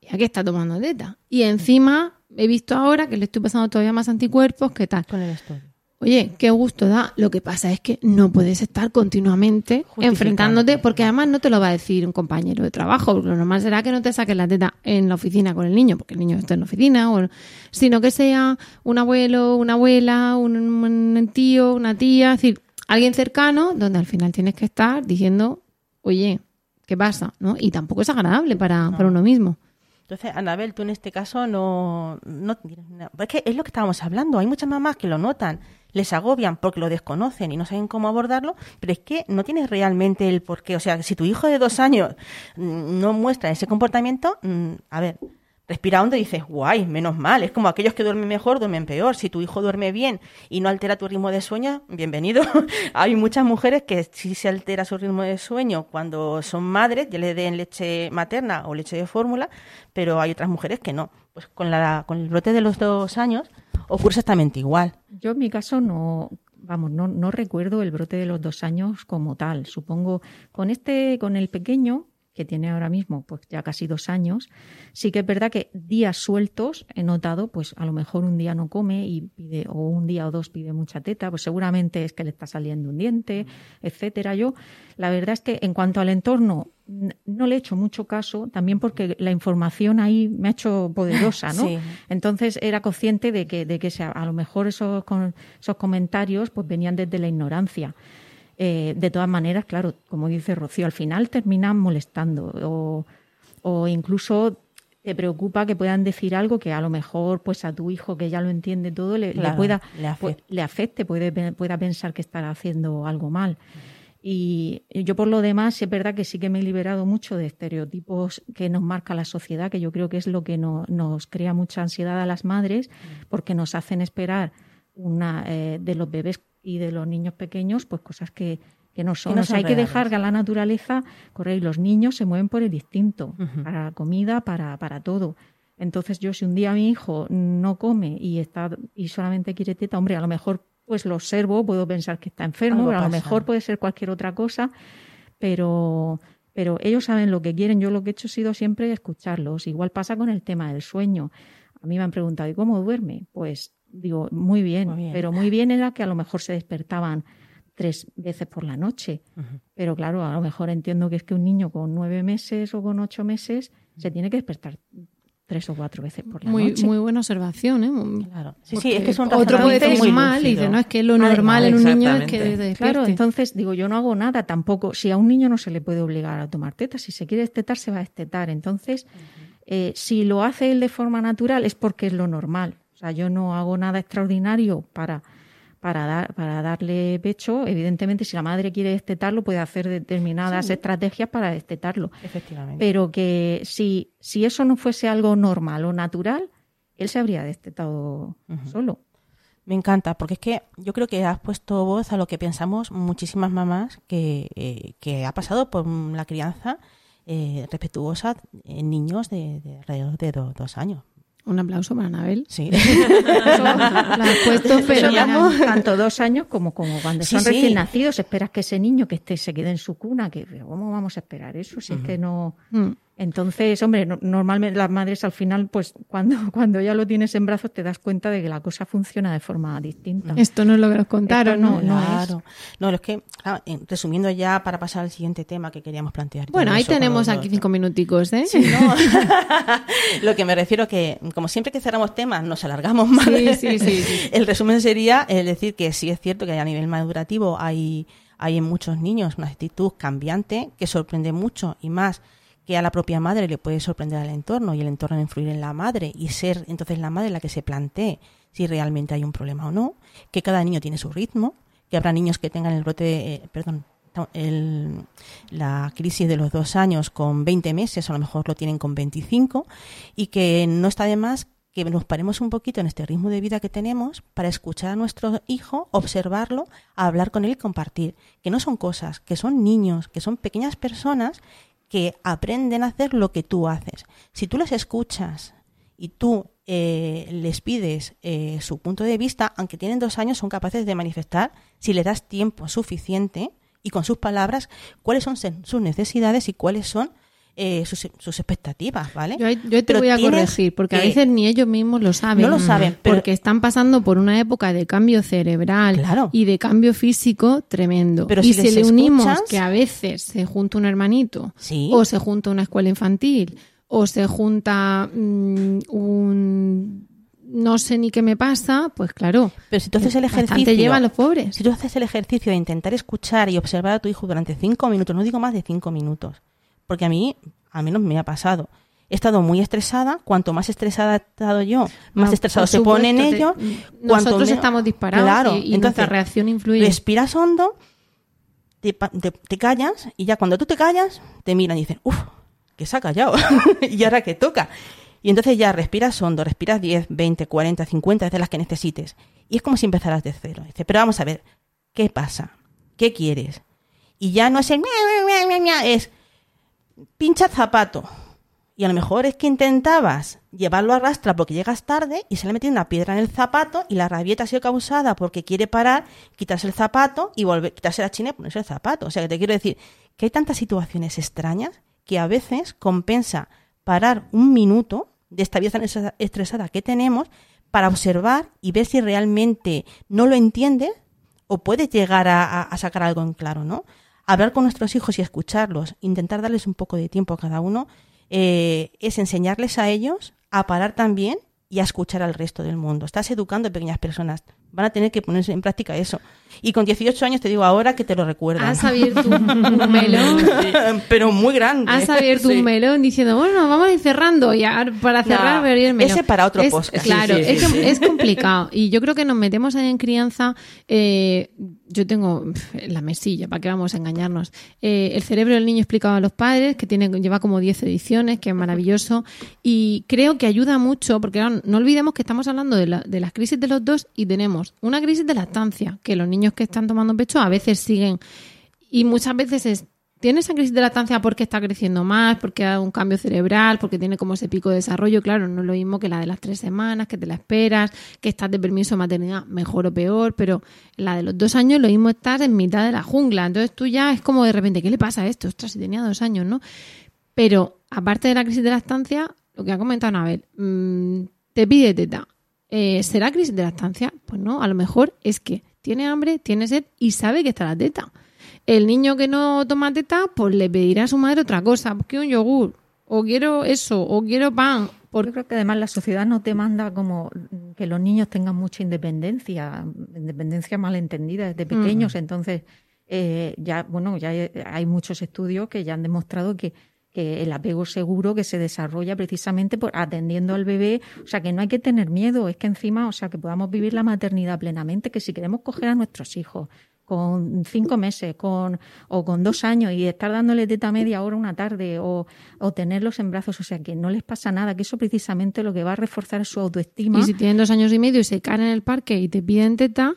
y aquí está tomando teta. Y encima he visto ahora que le estoy pasando todavía más anticuerpos, ¿qué tal? Con el estudio. Oye, qué gusto da. Lo que pasa es que no puedes estar continuamente enfrentándote, porque además no te lo va a decir un compañero de trabajo. porque Lo normal será que no te saques la teta en la oficina con el niño, porque el niño está en la oficina, o, sino que sea un abuelo, una abuela, un, un tío, una tía, es decir, alguien cercano, donde al final tienes que estar diciendo, oye, ¿qué pasa? ¿no? Y tampoco es agradable para, para uno mismo. Entonces, Anabel, tú en este caso no, no nada- Es que es lo que estábamos hablando. Hay muchas mamás que lo notan, les agobian porque lo desconocen y no saben cómo abordarlo, pero es que no tienes realmente el porqué. O sea, si tu hijo de dos años mm, no muestra ese comportamiento, mm, a ver, respira hondo y dices, guay, menos mal. Es como aquellos que duermen mejor, duermen peor. Si tu hijo duerme bien y no altera tu ritmo de sueño, bienvenido. *laughs* Hay muchas mujeres que sí se altera su ritmo de sueño cuando son madres, ya le den leche materna o leche de fórmula, pero hay otras mujeres que no. Pues con, la, con el brote de los dos años ocurre exactamente igual. Yo en mi caso no, vamos, no, no recuerdo el brote de los dos años como tal. Supongo con este, con el pequeño que tiene ahora mismo, pues ya casi dos años, sí que es verdad que días sueltos he notado, pues a lo mejor un día no come y pide, o un día o dos pide mucha teta, pues seguramente es que le está saliendo un diente, etcétera. Yo, la verdad es que en cuanto al entorno, no le he hecho mucho caso, también porque la información ahí me ha hecho poderosa, ¿no? *laughs* Sí. Entonces era consciente de que, de que a lo mejor esos, con- esos comentarios pues venían desde la ignorancia. Eh, de todas maneras, claro, como dice Rocío, al final terminan molestando o, o incluso te preocupa que puedan decir algo que a lo mejor pues a tu hijo que ya lo entiende todo le, pueda le afecte. pu- le afecte, puede, pueda pensar que estará haciendo algo mal. Y yo por lo demás es verdad que sí que me he liberado mucho de estereotipos que nos marca la sociedad, que yo creo que es lo que no- nos crea mucha ansiedad a las madres, porque nos hacen esperar una eh, de los bebés y de los niños pequeños, pues cosas que, que no son. no O sea, hay que dejar que a la naturaleza correr. Y los niños se mueven por el instinto, para la comida, para, para todo. Entonces yo si un día mi hijo no come y está y solamente quiere teta, hombre, a lo mejor pues lo observo, puedo pensar que está enfermo, pero a lo mejor puede ser cualquier otra cosa, pero pero ellos saben lo que quieren. Yo lo que he hecho ha sido siempre escucharlos. Igual pasa con el tema del sueño. A mí me han preguntado, ¿y cómo duerme? Pues digo, muy bien, Muy bien. pero muy bien era que a lo mejor se despertaban tres veces por la noche. Pero claro, a lo mejor entiendo que es que un niño con nueve meses o con ocho meses se tiene que despertar tres o cuatro veces por la Muy, noche. muy buena observación, ¿eh? Claro. Sí, sí, es que es un Otro puede decir muy mal y dice, no, es que lo Además, normal en un niño es que se Claro, despierte. entonces digo, yo no hago nada tampoco. Si a un niño no se le puede obligar a tomar teta, si se quiere destetar, se va a destetar. Entonces, eh, si lo hace él de forma natural, es porque es lo normal. Sea, yo no hago nada extraordinario para, para, dar, para darle pecho. Evidentemente, si la madre quiere destetarlo, puede hacer determinadas estrategias para destetarlo. Efectivamente. Pero que si, si eso no fuese algo normal o natural, él se habría destetado solo. Me encanta, porque es que yo creo que has puesto voz a lo que pensamos muchísimas mamás que, eh, que ha pasado por la crianza eh, respetuosa en niños de, de alrededor de do- dos años. Un aplauso para Anabel. Sí. *laughs* La has puesto fenomenal. tanto dos años como, como cuando Sí, son sí. recién nacidos. Esperas que ese niño que esté se quede en su cuna. que ¿Cómo vamos a esperar eso? Si es que no. Mm. Entonces, hombre, no- normalmente las madres al final, pues cuando, *laughs* cuando ya lo tienes en brazos, te das cuenta de que la cosa funciona de forma distinta. Esto no es lo que nos contaron, ¿no? no claro. No, es que, claro, resumiendo ya para pasar al siguiente tema que queríamos plantear. Bueno, ahí tenemos los aquí cinco minuticos, ¿eh? No. *laughs* *laughs* Lo que me refiero que, como siempre que cerramos temas, nos alargamos más. Sí, sí, sí, sí. El resumen sería el decir que sí es cierto que a nivel madurativo hay, hay en muchos niños una actitud cambiante que sorprende mucho y más que a la propia madre le puede sorprender al entorno y el entorno influir en la madre y ser entonces la madre la que se plantee si realmente hay un problema o no, que cada niño tiene su ritmo, que habrá niños que tengan el brote, eh, perdón, el- la crisis de los dos años con 20 meses, a lo mejor lo tienen con 25, y que no está de más que nos paremos un poquito en este ritmo de vida que tenemos para escuchar a nuestro hijo, observarlo, hablar con él y compartir. Que no son cosas, que son niños, que son pequeñas personas que aprenden a hacer lo que tú haces. Si tú les escuchas y tú eh, les pides eh, su punto de vista, aunque tienen dos años, son capaces de manifestar, si le das tiempo suficiente y con sus palabras, cuáles son sus necesidades y cuáles son eh, sus, sus, expectativas, ¿vale? Yo, yo te voy a corregir, porque a veces ni ellos mismos lo saben. No lo saben, porque están pasando por una época de cambio cerebral y de cambio físico tremendo. Pero y si, le unimos que a veces se junta un hermanito o se junta una escuela infantil o se junta mm, un no sé ni qué me pasa, pues claro. Pero si tú haces el ejercicio. lleva a los pobres. Si tú haces el ejercicio de intentar escuchar y observar a tu hijo durante cinco minutos, no digo más de cinco minutos, porque a mí, al menos me ha pasado. He estado muy estresada. Cuanto más estresada he estado yo, más estresado se ponen ellos. Nosotros estamos disparados claro, y, nuestra reacción influye. Respiras hondo, te, te, callas y ya cuando tú te callas, te miran y dicen, uff, que se ha callado. *laughs* y ahora que toca. Y entonces ya respiras hondo, respiras 10, 20, 40, 50 veces las que necesites. Y es como si empezaras de cero. Dice, pero vamos a ver, ¿qué pasa? ¿Qué quieres? Y ya no es el... Es pincha zapato. Y a lo mejor es que intentabas llevarlo a rastra porque llegas tarde y se le metido una piedra en el zapato y la rabieta ha sido causada porque quiere parar, quitarse el zapato y volver, quitarse la china y ponerse el zapato. O sea que te quiero decir que hay tantas situaciones extrañas que a veces compensa parar un minuto de esta vida estresada que tenemos para observar y ver si realmente no lo entiende o puede llegar a, a sacar algo en claro, ¿no? Hablar con nuestros hijos y escucharlos, intentar darles un poco de tiempo a cada uno, eh, es enseñarles a ellos a parar también y a escuchar al resto del mundo. Estás educando a pequeñas personas. Van a tener que ponerse en práctica eso. Y con 18 años te digo ahora que te lo recuerdo. Has abierto un melón. *laughs* Pero muy grande. Has abierto un melón diciendo, bueno, vamos a ir cerrando. Y para cerrar, voy a el melón. Ese para otro es, post. Claro, es, complicado. Y yo creo que nos metemos ahí en crianza. Eh, yo tengo la mesilla, ¿para qué vamos a engañarnos? Eh, el cerebro del niño explicado a los padres, que tiene, lleva como 10 ediciones, que es maravilloso. Y creo que ayuda mucho, porque no olvidemos que estamos hablando de, la, de las crisis de los dos y tenemos una crisis de lactancia, que los niños que están tomando pecho a veces siguen. Y muchas veces es, tiene esa crisis de lactancia porque está creciendo más, porque ha un cambio cerebral, porque tiene como ese pico de desarrollo. Claro, no es lo mismo que la de las tres semanas, que te la esperas, que estás de permiso de maternidad, mejor o peor, pero la de los dos años lo mismo estás en mitad de la jungla. Entonces tú ya es como de repente, ¿qué le pasa a esto? Ostras, si tenía dos años, ¿no? Pero aparte de la crisis de lactancia, lo que ha comentado Anabel, mmm, te pide teta. Eh, ¿Será crisis de lactancia? Pues no, a lo mejor es que tiene hambre, tiene sed y sabe que está la teta. El niño que no toma teta, pues le pedirá a su madre otra cosa, pues quiero un yogur, o quiero eso, o quiero pan. Porque... Yo creo que además la sociedad no te manda como que los niños tengan mucha independencia, independencia malentendida desde pequeños. Entonces, eh, ya, bueno, ya hay muchos estudios que ya han demostrado que que el apego seguro que se desarrolla precisamente por atendiendo al bebé, o sea que no hay que tener miedo, es que encima, o sea que podamos vivir la maternidad plenamente, que si queremos coger a nuestros hijos con cinco meses con, o con dos años y estar dándole teta media hora una tarde o, o, tenerlos en brazos, o sea que no les pasa nada, que eso precisamente lo que va a reforzar su autoestima. Y si tienen dos años y medio y se caen en el parque y te piden teta,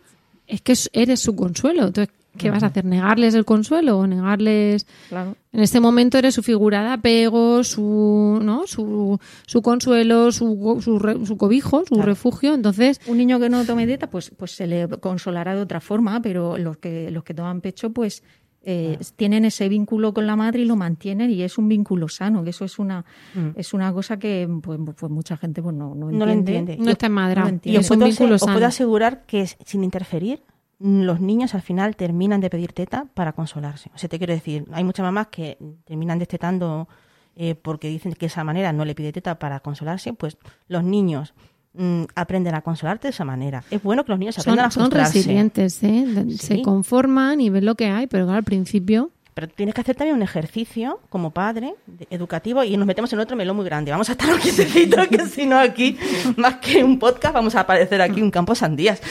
es que eres su consuelo. Entonces, ¿qué vas a hacer? ¿Negarles el consuelo o negarles...? Claro. En este momento eres su figura de apego, su, ¿no? su, su consuelo, su, su, cobijo, su refugio. Entonces... Un niño que no tome dieta, pues, pues se le consolará de otra forma, pero los que, los que toman pecho, pues... Eh, tienen ese vínculo con la madre y lo mantienen y es un vínculo sano, que eso es una mm. es una cosa que pues, pues mucha gente pues no, no, entiende. No, entiende. no está en madre. y es un vínculo sano. Os puedo asegurar que sin interferir los niños al final terminan de pedir teta para consolarse. O sea, te quiero decir, hay muchas mamás que terminan destetando eh, porque dicen que esa manera no le pide teta para consolarse, pues los niños mm, aprenden a consolarte de esa manera. Es bueno que los niños aprendan a frustrarse. Son resilientes, ¿eh? se conforman y ven lo que hay, pero al principio pero tienes que hacer también un ejercicio como padre educativo y nos metemos en otro melón muy grande. Vamos a estar un quietecitos *laughs* que si no aquí, más que un podcast, vamos a aparecer aquí un campo sandías.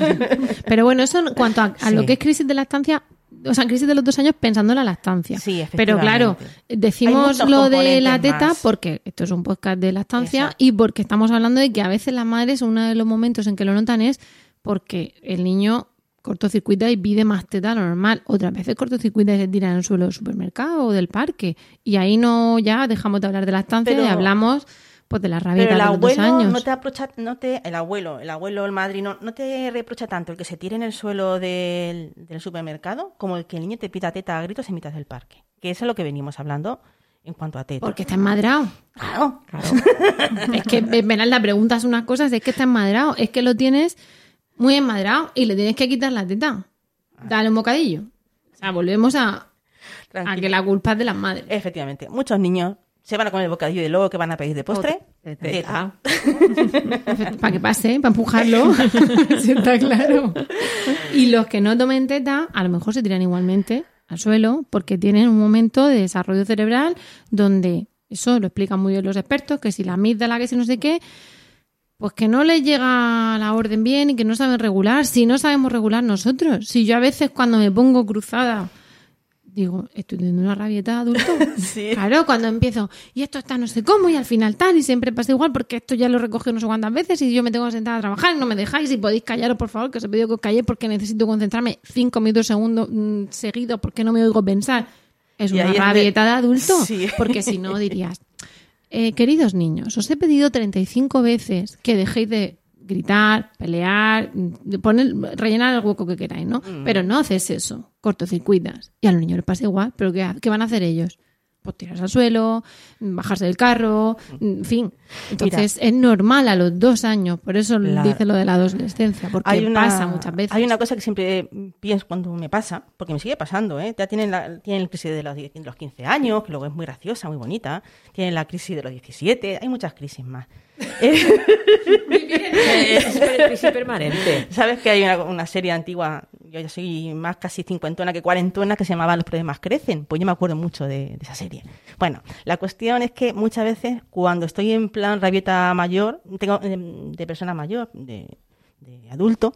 *laughs* Pero bueno, eso en cuanto a, lo que es crisis de lactancia, o sea, crisis de los dos años pensando en la lactancia. Sí, Pero claro, decimos lo de la teta porque esto es un podcast de lactancia y porque estamos hablando de que a veces las madres, uno de los momentos en que lo notan es porque el niño cortocircuita y pide más teta normal. Otras veces cortocircuita y se tira en el suelo del supermercado o del parque. Y ahí no ya dejamos de hablar de la estancia y hablamos pues de la el de los dos años. no te aprocha, no te, el abuelo, el abuelo, el madrino, no te reprocha tanto el que se tire en el suelo del, del supermercado como el que el niño te pida teta a gritos en mitad del parque. Que eso es lo que venimos hablando en cuanto a teta. Porque está enmadrado. Claro. *laughs* es que, verás, la pregunta es unas cosas, es que está enmadrado, es que lo tienes muy enmadrado y le tienes que quitar la teta. Dale un bocadillo. O sea, volvemos a, a que la culpa es de las madres. Efectivamente, muchos niños se van a comer el bocadillo de lobo que van a pedir de postre. Teta. Teta. *laughs* *laughs* para que pase, para empujarlo. *laughs* Está claro. Y los que no tomen teta, a lo mejor se tiran igualmente al suelo porque tienen un momento de desarrollo cerebral donde, eso lo explican muy bien los expertos, que si la amígdala, que si no sé qué, pues que no les llega la orden bien y que no saben regular. Si no sabemos regular nosotros. Si yo a veces cuando me pongo cruzada digo, estoy teniendo una rabieta de adulto. *laughs* Sí. Claro, cuando empiezo, y esto está no sé cómo, y al final tal, y siempre pasa igual, porque esto ya lo recogido no sé cuántas veces, y yo me tengo que sentar a trabajar, y no me dejáis, y podéis callaros, por favor, que os he pedido que os calléis, porque necesito concentrarme cinco minutos segundos mm, seguidos, porque no me oigo pensar. Es Y una de- rabieta de adulto, *laughs* Sí. porque si no dirías, eh, queridos niños, os he pedido 35 veces que dejéis de gritar, pelear, poner, rellenar el hueco que queráis, ¿no? Mm. Pero no haces eso, cortocircuitas. Y a los niños les pasa igual, pero ¿qué, qué van a hacer ellos? Pues tirarse al suelo, bajarse del carro, en fin. Entonces es normal a los dos años, por eso dice lo de la adolescencia, porque Hay una, pasa muchas veces. Hay una cosa que siempre pienso cuando me pasa, porque me sigue pasando, ¿eh? Ya tienen la, tienen la crisis de los, de los 15 años, que luego es muy graciosa, muy bonita. Tienen la crisis de los 17, hay muchas crisis más. *laughs* Es una crisis permanente. ¿Sabes que hay una, una serie antigua? Yo ya soy más casi cincuentona que cuarentona que se llamaba Los problemas crecen. Pues yo me acuerdo mucho de, esa serie. Bueno, la cuestión es que muchas veces cuando estoy en plan rabieta mayor, tengo eh, de persona mayor, de, adulto,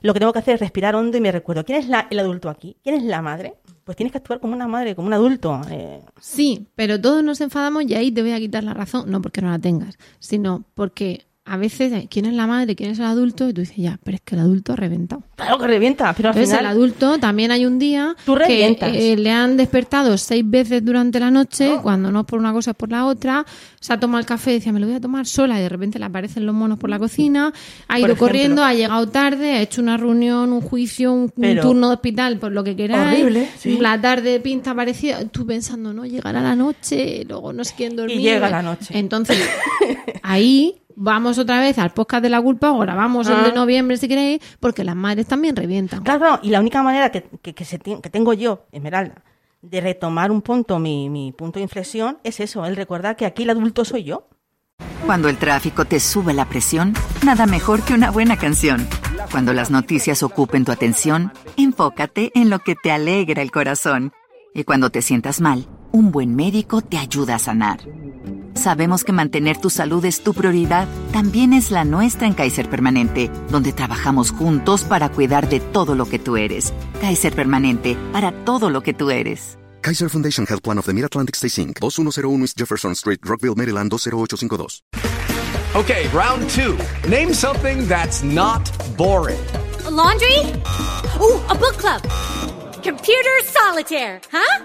lo que tengo que hacer es respirar hondo y me recuerdo, ¿quién es el adulto aquí? ¿Quién es la madre? Pues tienes que actuar como una madre, como un adulto. eh, Sí, pero todos nos enfadamos y ahí te voy a quitar la razón, no porque no la tengas, sino porque a veces eh, quién es la madre, quién es el adulto y tú dices, ya, pero es que el adulto ha reventado. claro que revienta, pero al Entonces final... el adulto también hay un día Tú que eh, le han despertado seis veces durante la noche, Oh. cuando no es por una cosa es por la otra, se ha tomado el café y decía, me lo voy a tomar sola y de repente le aparecen los monos por la cocina, ha ido corriendo, ha llegado tarde, ha hecho una reunión, un juicio, un, turno de hospital, por lo que queráis, Horrible, sí. la tarde pinta parecida, tú pensando, no, llegará la noche, luego no sé quién dormir. llega la noche. Entonces, *laughs* ahí vamos otra vez al podcast de la culpa o grabamos el Ah. de noviembre si queréis, porque las madres también revientan. Claro, y la única manera que, que, que se que tengo yo, Esmeralda, de retomar un punto, mi, mi punto de inflexión, es eso, el recordar que aquí el adulto soy yo. Cuando el tráfico te sube la presión, nada mejor que una buena canción. Cuando las noticias ocupen tu atención, enfócate en lo que te alegra el corazón. Y cuando te sientas mal, un buen médico te ayuda a sanar. Sabemos que mantener tu salud es tu prioridad, también es la nuestra en Kaiser Permanente, donde trabajamos juntos para cuidar de todo lo que tú eres. Kaiser Permanente, para todo lo que tú eres. Kaiser Foundation Health Plan of the Mid-Atlantic Stay Inc., 2101 East Jefferson Street, Rockville, Maryland, 20852. Okay, round two. Name something that's not boring. laundry? Ooh, a book club. Computer solitaire, huh?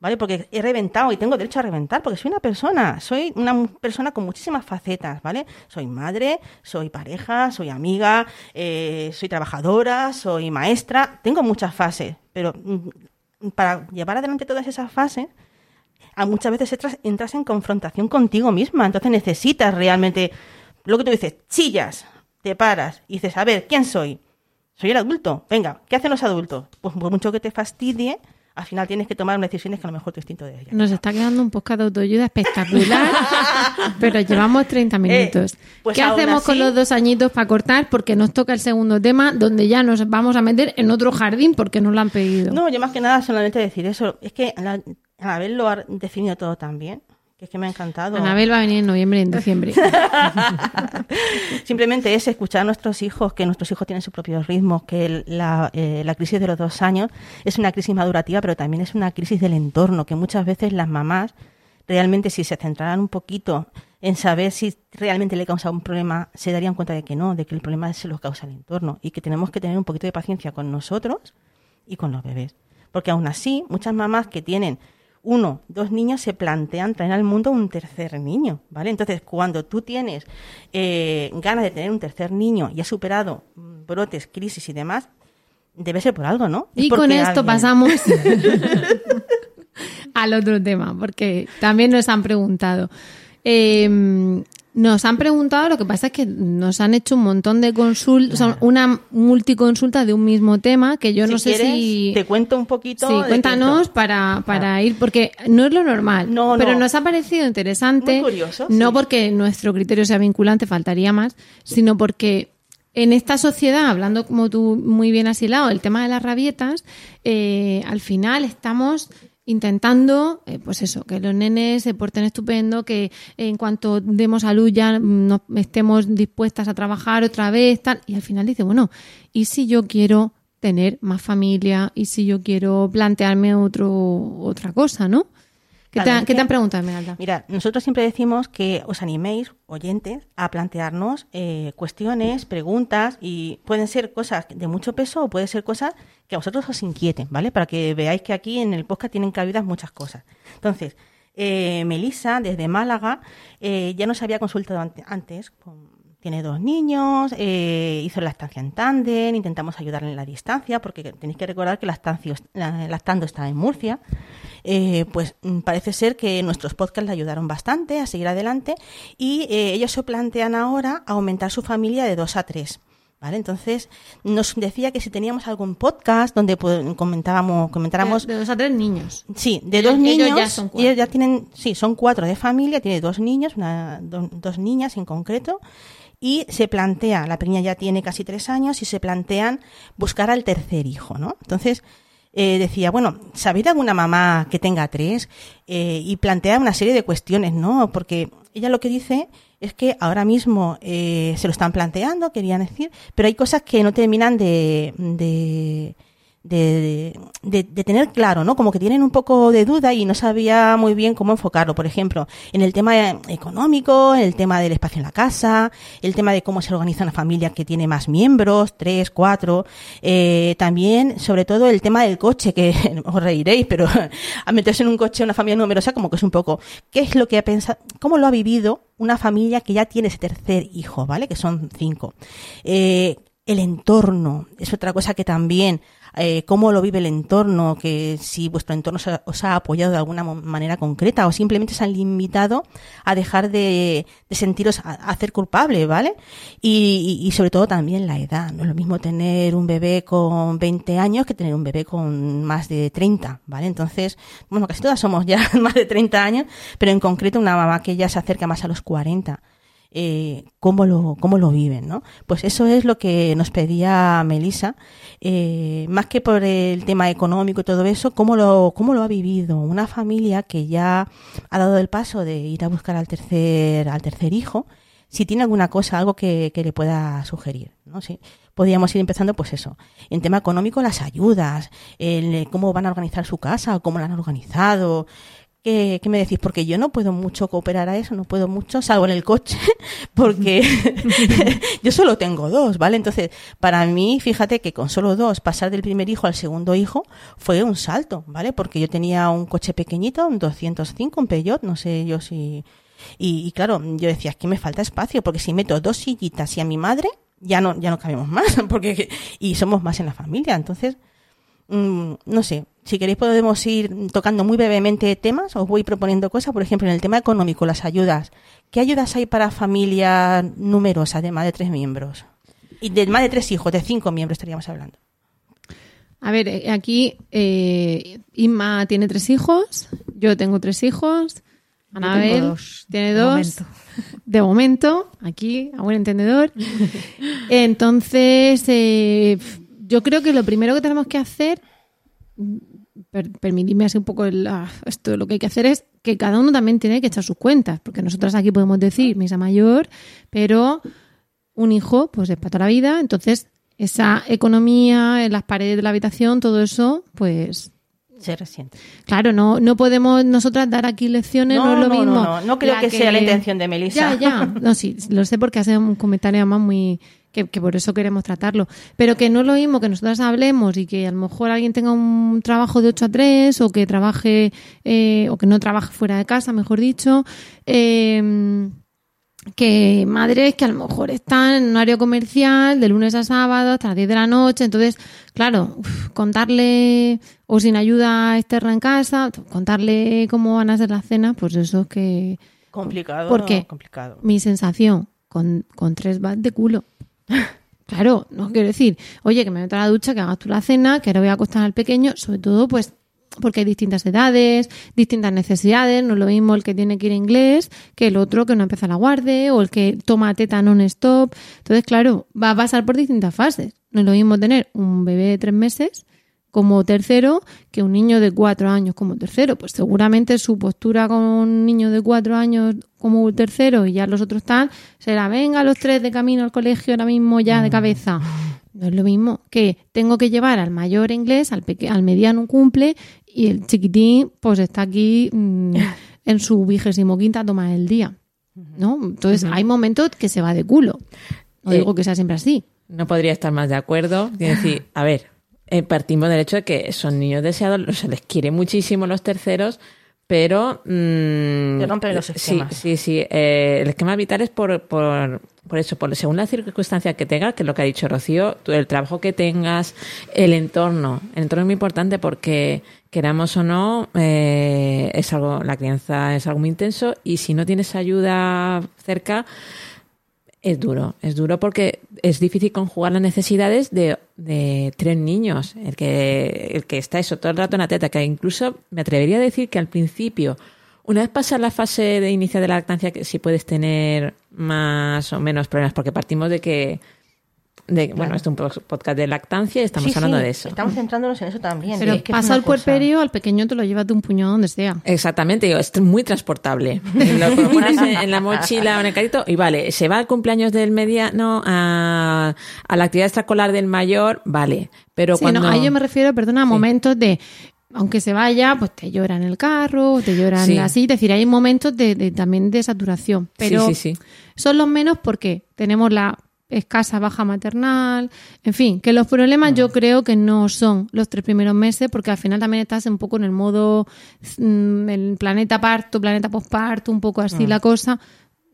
¿Vale? Porque he reventado y tengo derecho a reventar, porque soy una persona, soy una persona con muchísimas facetas, ¿vale? Soy madre, soy pareja, soy amiga, eh, soy trabajadora, soy maestra, tengo muchas fases, pero mm, para llevar adelante todas esas fases, a muchas veces entras, en confrontación contigo misma, entonces necesitas realmente, lo que tú dices, chillas, te paras y dices, a ver, ¿quién soy? Soy el adulto, venga, ¿qué hacen los adultos? Pues mucho que te fastidie, al final tienes que tomar unas decisiones que a lo mejor tu instinto de ella. Nos está quedando un podcast de autoayuda espectacular, *laughs* pero llevamos 30 minutos. pues ¿Qué hacemos con los dos añiñitos para cortar? Porque nos toca el segundo tema, donde ya nos vamos a meter en otro jardín porque nos lo han pedido. No, yo más que nada solamente decir eso. Es que al, haberlo definido todo tan bien, que es que me ha encantado. Anabel va a venir en noviembre y en diciembre. *laughs* Simplemente es escuchar a nuestros hijos, que nuestros hijos tienen sus propios ritmos, que la, eh, la crisis de los dos años es una crisis madurativa, pero también es una crisis del entorno, que muchas veces las mamás realmente si se centraran un poquito en saber si realmente le causa un problema, se darían cuenta de que no, de que el problema se lo causa el entorno y que tenemos que tener un poquito de paciencia con nosotros y con los bebés. Porque aún así, muchas mamás que tienen uno, dos niños se plantean traer al mundo un tercer niño, ¿vale? Entonces, cuando tú tienes eh, ganas de tener un tercer niño y has superado mm, brotes, crisis y demás, debe ser por algo, ¿no? Es Y con esto alguien- pasamos *laughs* al otro tema, porque también nos han preguntado. Eh, nos han preguntado, lo que pasa es que nos han hecho un montón de consultas, son una multiconsulta de un mismo tema, que yo Si no sé quieres, si... te cuento un poquito. Sí, cuéntanos para, para ir, porque no es lo normal, No, pero no. nos ha parecido interesante, Muy curioso, no sí. porque nuestro criterio sea vinculante, faltaría más, sino porque en esta sociedad, hablando como tú muy bien has hilado, el tema de las rabietas, eh, al final estamos intentando, eh, pues eso, que los nenes se porten estupendo, que en cuanto demos a luz ya mm, no estemos dispuestas a trabajar otra vez, tal, y al final dice, bueno, ¿y si yo quiero tener más familia? ¿Y si yo quiero plantearme otro, otra cosa, no? ¿Qué, te, qué te han preguntado, Esmeralda? Mira, nosotros siempre decimos que os animéis, oyentes, a plantearnos eh, cuestiones, preguntas, y pueden ser cosas de mucho peso o pueden ser cosas que a vosotros os inquieten, ¿vale? Para que veáis que aquí en el podcast tienen cabidas muchas cosas. Entonces, eh, Melissa, desde Málaga, eh, ya nos había consultado ante- antes, con- tiene dos niños, eh, hizo la estancia en tándem, intentamos ayudarle en la distancia, porque tenéis que recordar que la estancia, la, Lactando está en Murcia. Eh, pues mm, parece ser que nuestros podcasts le ayudaron bastante a seguir adelante y eh, ellos se plantean ahora aumentar su familia de dos a tres. ¿Vale? Entonces nos decía que si teníamos algún podcast donde comentábamos, comentáramos De, de dos a tres niños. Sí, de Ellos- dos ellos niños. ya son cuatro. ellos ya tienen, sí, son cuatro de familia, tiene dos niños, una, do- dos niñas en concreto, y se plantea, la pequeña ya tiene casi tres años, y se plantean buscar al tercer hijo, ¿no? Entonces, eh, decía, bueno, ¿sabéis de alguna mamá que tenga tres? Eh, y plantea una serie de cuestiones, ¿no? Porque ella lo que dice es que ahora mismo eh, se lo están planteando, querían decir, pero hay cosas que no terminan de, de, de, de- de tener claro, ¿no? Como que tienen un poco de duda y no sabía muy bien cómo enfocarlo. Por ejemplo, en el tema económico, el tema del espacio en la casa, el tema de cómo se organiza una familia que tiene más miembros, tres, cuatro, eh, también, sobre todo, el tema del coche, que *laughs* os reiréis, pero *laughs* a meterse en un coche una familia numerosa como que es un poco, ¿qué es lo que ha pensado, cómo lo ha vivido una familia que ya tiene ese tercer hijo, ¿vale? Que son cinco. Eh, el entorno es otra cosa que también eh, cómo lo vive el entorno, que si vuestro entorno os ha, os apoyado de alguna manera concreta o simplemente se han limitado a dejar de, de sentiros a, a hacer culpable, ¿vale? Y, y- y sobre todo también la edad. No es lo mismo tener un bebé con 20 años que tener un bebé con más de 30, ¿vale? Entonces, bueno, casi todas somos ya *laughs* más de 30 años, pero en concreto una mamá que ya se acerca más a los 40 eh, cómo lo cómo lo viven, ¿no? Pues eso es lo que nos pedía Melissa, eh, más que por el tema económico y todo eso, cómo lo cómo lo ha vivido una familia que ya ha dado el paso de ir a buscar al tercer al tercer hijo, si tiene alguna cosa, algo que, que le pueda sugerir, ¿no? Sí. Podríamos ir empezando, pues eso. En tema económico, las ayudas, el, cómo van a organizar su casa, cómo la han organizado, ¿Qué, qué me decís? Porque yo no puedo mucho cooperar a eso, no puedo mucho, salvo en el coche, *laughs* porque *laughs* *laughs* yo solo tengo dos, ¿vale? Entonces, para mí, fíjate que con solo dos, pasar del primer hijo al segundo hijo fue un salto, ¿vale? Porque yo tenía un coche pequeñito, un 205, un Peugeot, no sé yo si... Y, y claro, yo decía, es que me falta espacio, porque si meto dos sillitas y a mi madre, ya no, ya no cabemos más, porque y somos más en la familia, entonces mm, no sé, si queréis podemos ir tocando muy brevemente temas, os voy proponiendo cosas, por ejemplo, en el tema económico, las ayudas. ¿Qué ayudas hay para familias numerosas de más de tres miembros? Y de más de tres hijos, de cinco miembros estaríamos hablando. A ver, eh, aquí eh, Inma tiene tres hijos, yo tengo tres hijos, Anabel tengo dos, tiene de dos. momento. *laughs* De momento, aquí, a buen entendedor. Entonces, eh, yo creo que lo primero que tenemos que hacer, per- permitidme así un poco el, ah, esto, lo que hay que hacer es que cada uno también tiene que echar sus cuentas, porque nosotras aquí podemos decir misa mayor, pero un hijo pues es para toda la vida, entonces esa economía en las paredes de la habitación, todo eso, pues Se resiente. Claro, no, no podemos nosotras dar aquí lecciones, no, No, es lo no, mismo. no, no, no creo la que sea la intención de Melissa. Ya, ya. No, sí, lo sé porque hace un comentario además muy. Que, que por eso queremos tratarlo. Pero que no es lo mismo que nosotras hablemos y que a lo mejor alguien tenga un trabajo de 8 a 3 o que trabaje, eh, o que no trabaje fuera de casa, mejor dicho. eh, que madres que a lo mejor están en horario comercial de lunes a sábado hasta las 10 de la noche. Entonces, claro, uf, contarle o sin ayuda externa en casa, contarle cómo van a ser las cenas, pues eso es que... Complicado. Porque complicado. mi sensación con, con tres vas de culo. *laughs* Claro, no quiero decir, oye, que me meto a la ducha, que hagas tú la cena, que ahora voy a acostar al pequeño, sobre todo, pues, porque hay distintas edades, distintas necesidades, no es lo mismo el que tiene que ir a inglés que el otro que no empieza la guardia o el que toma teta non-stop. Entonces, claro, va a pasar por distintas fases. No es lo mismo tener un bebé de tres meses como tercero que un niño de cuatro años como tercero. Pues seguramente su postura con un niño de cuatro años como tercero y ya los otros están, será, venga los tres de camino al colegio ahora mismo ya de cabeza. No es lo mismo que tengo que llevar al mayor inglés, al, peque- al mediano cumple y el chiquitín pues está aquí mm, *laughs* en su vigésimo quinta toma del día. ¿no? Entonces hay momentos que se va de culo. No Eh, digo que sea siempre así. No podría estar más de acuerdo. Quiero decir, a ver, eh, partimos del hecho de que son niños deseados, se les quiere muchísimo los terceros, pero... mm, rompen los sí, esquemas. Sí, sí. eh, el esquema vital es por, por, por eso, por, según la circunstancia que tengas, que es lo que ha dicho Rocío, tú, el trabajo que tengas, el entorno. El entorno es muy importante porque, queramos o no, eh, es algo, la crianza es algo muy intenso y si no tienes ayuda cerca, es duro, es duro porque es difícil conjugar las necesidades de, tres niños. El que, el que está eso todo el rato en la teta, que incluso me atrevería a decir que al principio, una vez pasa la fase de inicio de la lactancia, que sí puedes tener más o menos problemas, porque partimos de que, de, bueno, esto es un po- podcast de lactancia y estamos Sí, hablando sí, de eso. Estamos centrándonos en eso también. Pero Es que pasa el cosa- puerperio, al pequeño te lo llevas de un puñado donde sea. Exactamente, digo, es muy transportable. *laughs* Lo, pones en, en la mochila o en el carrito y vale, se va al cumpleaños del mediano, a, a la actividad extracolar del mayor, vale. Pero Sí, cuando... no, ahí yo me refiero, perdona, a momentos de, aunque se vaya, pues te llora en el carro, te lloran Sí. así, es decir, hay momentos de, de- también de saturación, pero sí, sí, sí. son los menos porque tenemos la escasa baja maternal, en fin, que los problemas yo creo que no son los tres primeros meses porque al final también estás un poco en el modo mm, el planeta parto, planeta posparto, un poco así la cosa,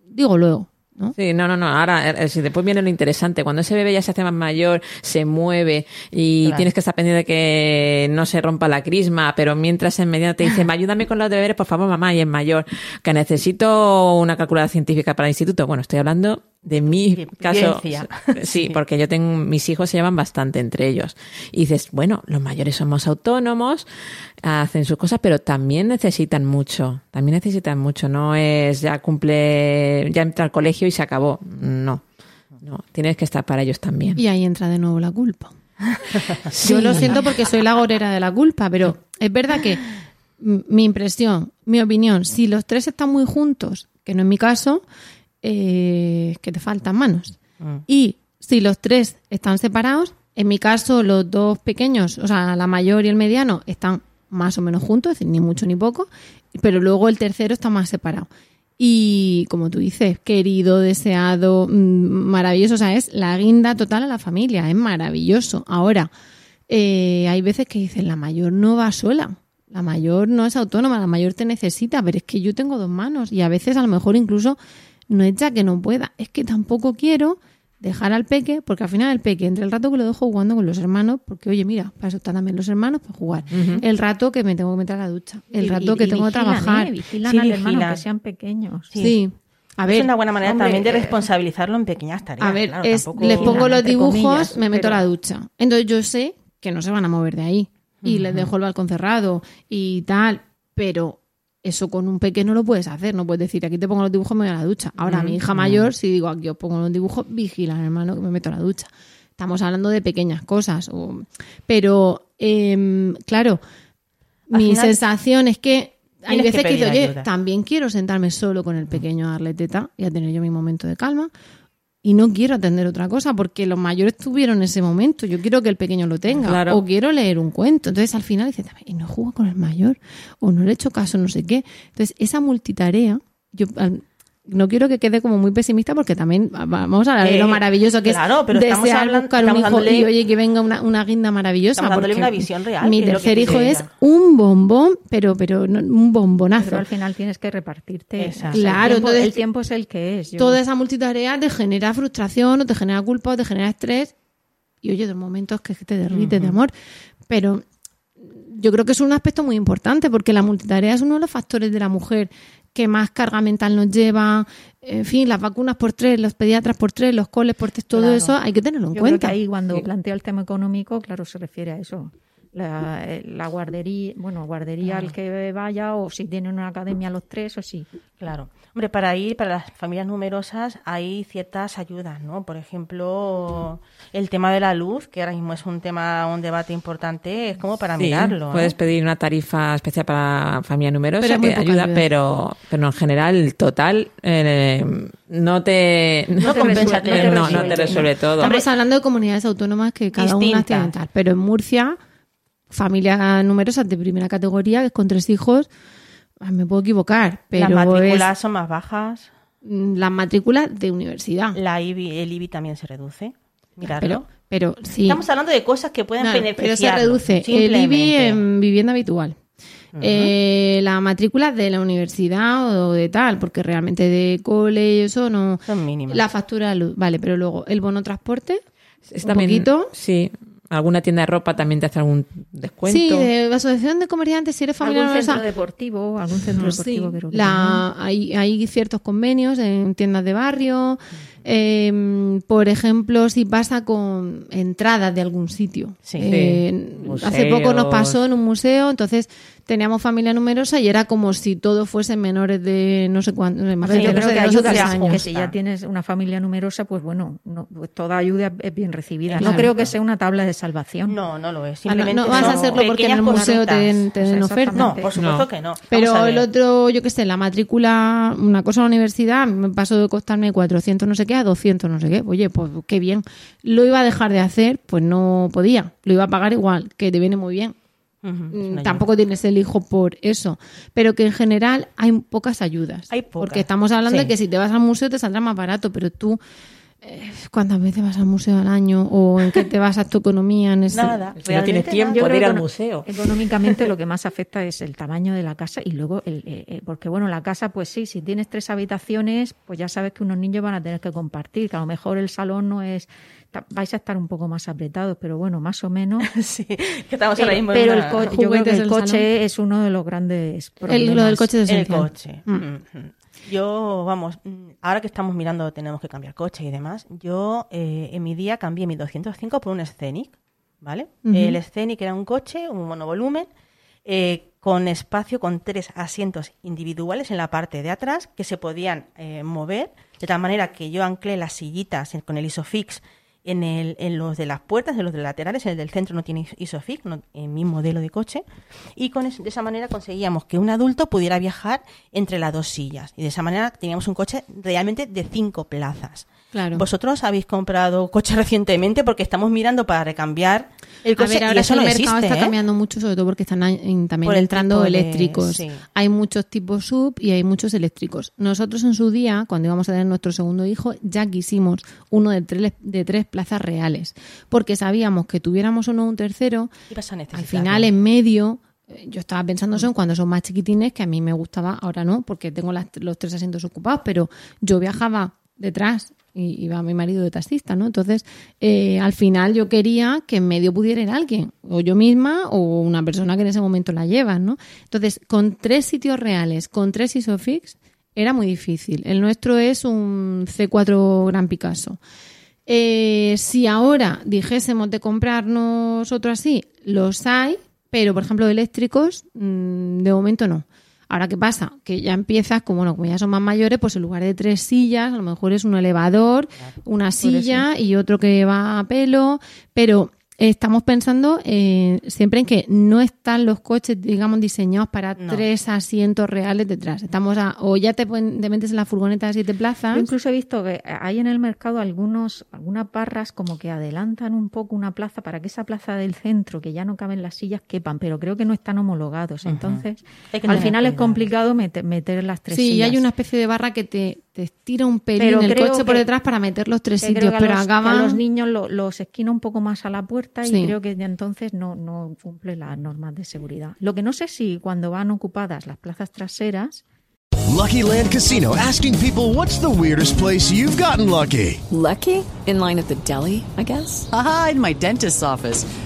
digo luego, ¿no? Sí, no, no, no. Ahora, eh, si después viene lo interesante. Cuando ese bebé ya se hace más mayor, se mueve y Claro. tienes que estar pendiente de que no se rompa la crisma, pero mientras en medio te dicen, ayúdame con los deberes, por favor, mamá, y es mayor, que necesito una calculadora científica para el instituto. Bueno, estoy hablando de mi caso. *laughs* Sí, porque yo tengo, mis hijos se llevan bastante entre ellos. Y dices, bueno, los mayores somos autónomos, hacen sus cosas, pero también necesitan mucho. También necesitan mucho. No es ya cumple, ya entra al colegio y se acabó. No. No, tienes que estar para ellos también. Y ahí entra de nuevo la culpa. *laughs* Yo lo siento porque soy la gorera de la culpa, pero es verdad que mi impresión, mi opinión, si los tres están muy juntos, que no es mi caso, eh, que te faltan manos. Y si los tres están separados, en mi caso los dos pequeños, o sea, la mayor y el mediano, están más o menos juntos, es decir, ni mucho ni poco, pero luego el tercero está más separado. Y como tú dices, querido, deseado, mm, maravilloso, o sea, es la guinda total a la familia, es maravilloso. Ahora, eh, hay veces que dicen, la mayor no va sola, la mayor no es autónoma, la mayor te necesita, pero es que yo tengo dos manos y a veces a lo mejor incluso no es ya que no pueda, es que tampoco quiero dejar al peque, porque al final el peque, entre el rato que lo dejo jugando con los hermanos, porque oye, mira, para eso están también los hermanos, para jugar, el rato que me tengo que meter a la ducha, el Y- rato y- que y tengo que vigilan, trabajar. ¿eh? Vigilan Sí, al hermano, vigilan. que sean pequeños. Sí. Sí. A ver, es una buena manera hombre, también de eh, responsabilizarlo en pequeñas tareas. A ver, claro, es, tampoco- les pongo los dibujos, comillas, me meto a la ducha. Entonces yo sé que no se van a mover de ahí. Y les dejo el balcón cerrado y tal. Pero eso con un pequeño no lo puedes hacer. No puedes decir, aquí te pongo los dibujos, me voy a la ducha. Ahora, mi hija mayor, si digo, aquí os pongo los dibujos, vigila, hermano, que me meto a la ducha. Estamos hablando de pequeñas cosas. o- Pero, em, claro, Al mi final- sensación es que hay que veces que, dices, pedir oye, ayuda". también quiero sentarme solo con el pequeño a darle teta y a tener yo mi momento de calma. Y no quiero atender otra cosa porque los mayores tuvieron ese momento. Yo quiero que el pequeño lo tenga. Claro. O quiero leer un cuento. Entonces al final dices, y no juego con el mayor. O no le he hecho caso, no sé qué. Entonces esa multitarea, yo no quiero que quede como muy pesimista porque también va- vamos a hablar de Eh, lo maravilloso que claro, es pero estamos desear hablando- buscar un hijo dándole- y oye que venga una, una guinda maravillosa. Estamos dándole porque una visión real, Mi que es lo que tercer hijo es ella. un bombón, pero, pero no- un bombonazo. Pero al final tienes que repartirte. Exacto. Claro, el, tiempo, entonces- el tiempo es el que es. Yo- Toda esa multitarea te genera frustración, o te genera culpa, o te genera estrés. Y oye, de momentos que te derrites de amor. Pero yo creo que es un aspecto muy importante porque la multitarea es uno de los factores de la mujer que más carga mental nos lleva. En fin, las vacunas por tres, los pediatras por tres, los coles por tres, todo Claro. eso hay que tenerlo en Yo creo cuenta. que ahí cuando plantea el tema económico, claro, se refiere a eso. La, eh, la guardería, bueno, guardería al que vaya o si tiene una academia los tres o sí. Claro. Hombre, para ir, para las familias numerosas hay ciertas ayudas, ¿no? Por ejemplo, el tema de la luz, que ahora mismo es un tema, un debate importante, es como para Sí, mirarlo. ¿eh? Puedes pedir una tarifa especial para familia numerosa Pero que poca ayuda, ayuda. pero pero en general total eh, no te No te compensa, resuelve- te no, te resuelve todo. Estamos hablando de comunidades autónomas que cada una Distintas. tiene tal. Pero en Murcia, familias numerosas de primera categoría, que es con tres hijos, me puedo equivocar, pero Las matrículas es son más bajas. mm, las matrículas de universidad. La IBI, el IBI también se reduce. Mirarlo. Pero, pero sí. Estamos hablando de cosas que pueden No, beneficiar. pero se reduce el IBI en vivienda habitual. Eh, la matrícula de la universidad o de tal, porque realmente de cole y eso no. Son mínimas. La factura de luz, vale, pero luego el bono transporte, Es un también- poquito. Sí, alguna tienda de ropa también te hace algún descuento. Sí, de asociación de comerciantes, si eres familiar algún centro deportivo, algún centro Sí, deportivo que la, hay, hay ciertos convenios en tiendas de barrio. Eh, por ejemplo, si pasa con entradas de algún sitio. Sí. Eh, Sí. hace poco nos pasó en un museo, entonces teníamos familia numerosa y era como si todos fuesen menores de no sé cuánto, más Sí, yo creo que ayuda, tres que años. si ya tienes una familia numerosa, pues bueno, no, pues toda ayuda es bien recibida. Claro. No creo que sea una tabla de salvación. No, no lo es. Ah, no, vas a hacerlo porque en el museo te den, consultas. te den O sea, oferta. No, por supuesto No. que no. A Pero el otro, yo qué sé, la matrícula, una cosa en la universidad, a me pasó de costarme 400 no sé qué a 200 no sé qué. Oye, pues qué bien. Lo iba a dejar de hacer, pues no podía. Lo iba a pagar igual, que te viene muy bien. Mm, ayuda. Tampoco tienes el hijo por eso. Pero que en general hay pocas ayudas. Hay pocas, Porque estamos hablando sí. de que si te vas al museo te saldrá más barato, pero tú... eh, ¿Cuántas veces vas al museo al año? ¿O en qué te vas a tu economía? En ese... Nada. Si no tienes tiempo nada. De ir al museo. Económicamente lo que más afecta es el tamaño de la casa y luego el, eh, eh, porque bueno la casa pues sí si tienes tres habitaciones pues ya sabes que unos niños van a tener que compartir que a lo mejor el salón no es vais a estar un poco más apretados pero bueno más o menos *laughs* Sí, que estamos ahora pero, mismo en pero el co- yo creo que el coche salón. es uno de los grandes El- problemas lo del coche es el coche. Mm. Ujú. Yo, vamos, mm, ahora que estamos mirando, tenemos que cambiar coche y demás. Yo eh, en mi día cambié mi 205 por un Scenic, ¿vale? El Scenic era un coche, un monovolumen, eh, con espacio, con tres asientos individuales en la parte de atrás que se podían eh, mover, de tal manera que yo anclé las sillitas con el Isofix en, el, en los de las puertas, en los de laterales, el del centro no tiene Isofix, no- en mi modelo de coche, y con de esa manera conseguíamos que un adulto pudiera viajar entre las dos sillas, y de esa manera teníamos un coche realmente de cinco plazas. Claro. ¿Vosotros habéis comprado coche recientemente? Porque estamos mirando para recambiar el A coche y ahora eso que no el mercado existe, está ¿eh? cambiando mucho, sobre todo porque están en- también Por el entrando de- eléctricos. sí. Hay muchos tipos sub y hay muchos eléctricos. Nosotros en su día, cuando íbamos a tener nuestro segundo hijo, ya quisimos uno de tres, de tres plazas reales, porque sabíamos que tuviéramos uno un tercero, al final en medio... eh, Yo estaba pensando eso en cuando son más chiquitines, que a mí me gustaba, ahora no, porque tengo las- los tres asientos ocupados, pero yo viajaba detrás y iba mi marido de taxista, ¿no? Entonces, eh, al final yo quería que en medio pudiera ir alguien, o yo misma o una persona que en ese momento la lleva, ¿no? Entonces, con tres sitios reales, con tres Isofix, era muy difícil. El nuestro es un C4 Gran Picasso. Eh, si ahora dijésemos de comprarnos otro así, los hay, pero por ejemplo eléctricos, mm, de momento no. Ahora, ¿qué pasa? Que ya empiezas, como, bueno, como ya son más mayores, pues en lugar de tres sillas, a lo mejor es un elevador, una silla y otro que va a pelo, pero estamos pensando eh, siempre en que no están los coches, digamos, diseñados para No. tres asientos reales detrás. Estamos a, o ya te, pon- te metes en la furgoneta de siete plazas. Yo incluso he visto que hay en el mercado algunos, algunas barras como que adelantan un poco una plaza para que esa plaza del centro, que ya no caben las sillas, quepan, pero creo que no están homologados. Entonces, al final es complicado meter, meter las tres Sí, y sillas. hay una especie de barra que te, te estira un pelín Pero el coche por detrás para meter los tres sitios, pero los, a los niños lo- los esquina un poco más a la puerta Sí. y creo que entonces no, no cumple las normas de seguridad. Lo que no sé si cuando van ocupadas las plazas traseras Lucky Land Casino asking people what's the weirdest place you've gotten lucky? Lucky? In line at the deli, I guess? Aha, in my dentist's office.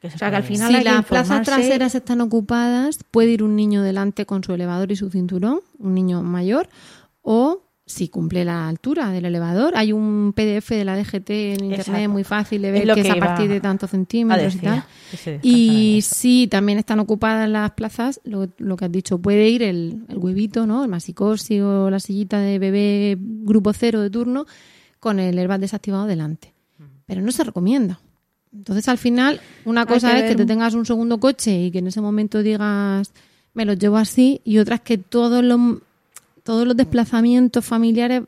Que se o sea, que al final si las plazas traseras están ocupadas, puede ir un niño delante con su elevador y su cinturón, un niño mayor, o si cumple la altura del elevador. Hay un PDF de la DGT en internet Exacto. muy fácil de Es ver lo que es a partir de tantos centímetros y tal. Y si también están ocupadas las plazas, lo, lo que has dicho, puede ir el, el huevito, ¿no? El masicosi o la sillita de bebé grupo cero de turno con el airbag desactivado delante. Pero no se recomienda. Entonces, al final, una Hay cosa que es ver que te tengas un segundo coche y que en ese momento digas, me los llevo así, y otra es que todos los, todos los desplazamientos familiares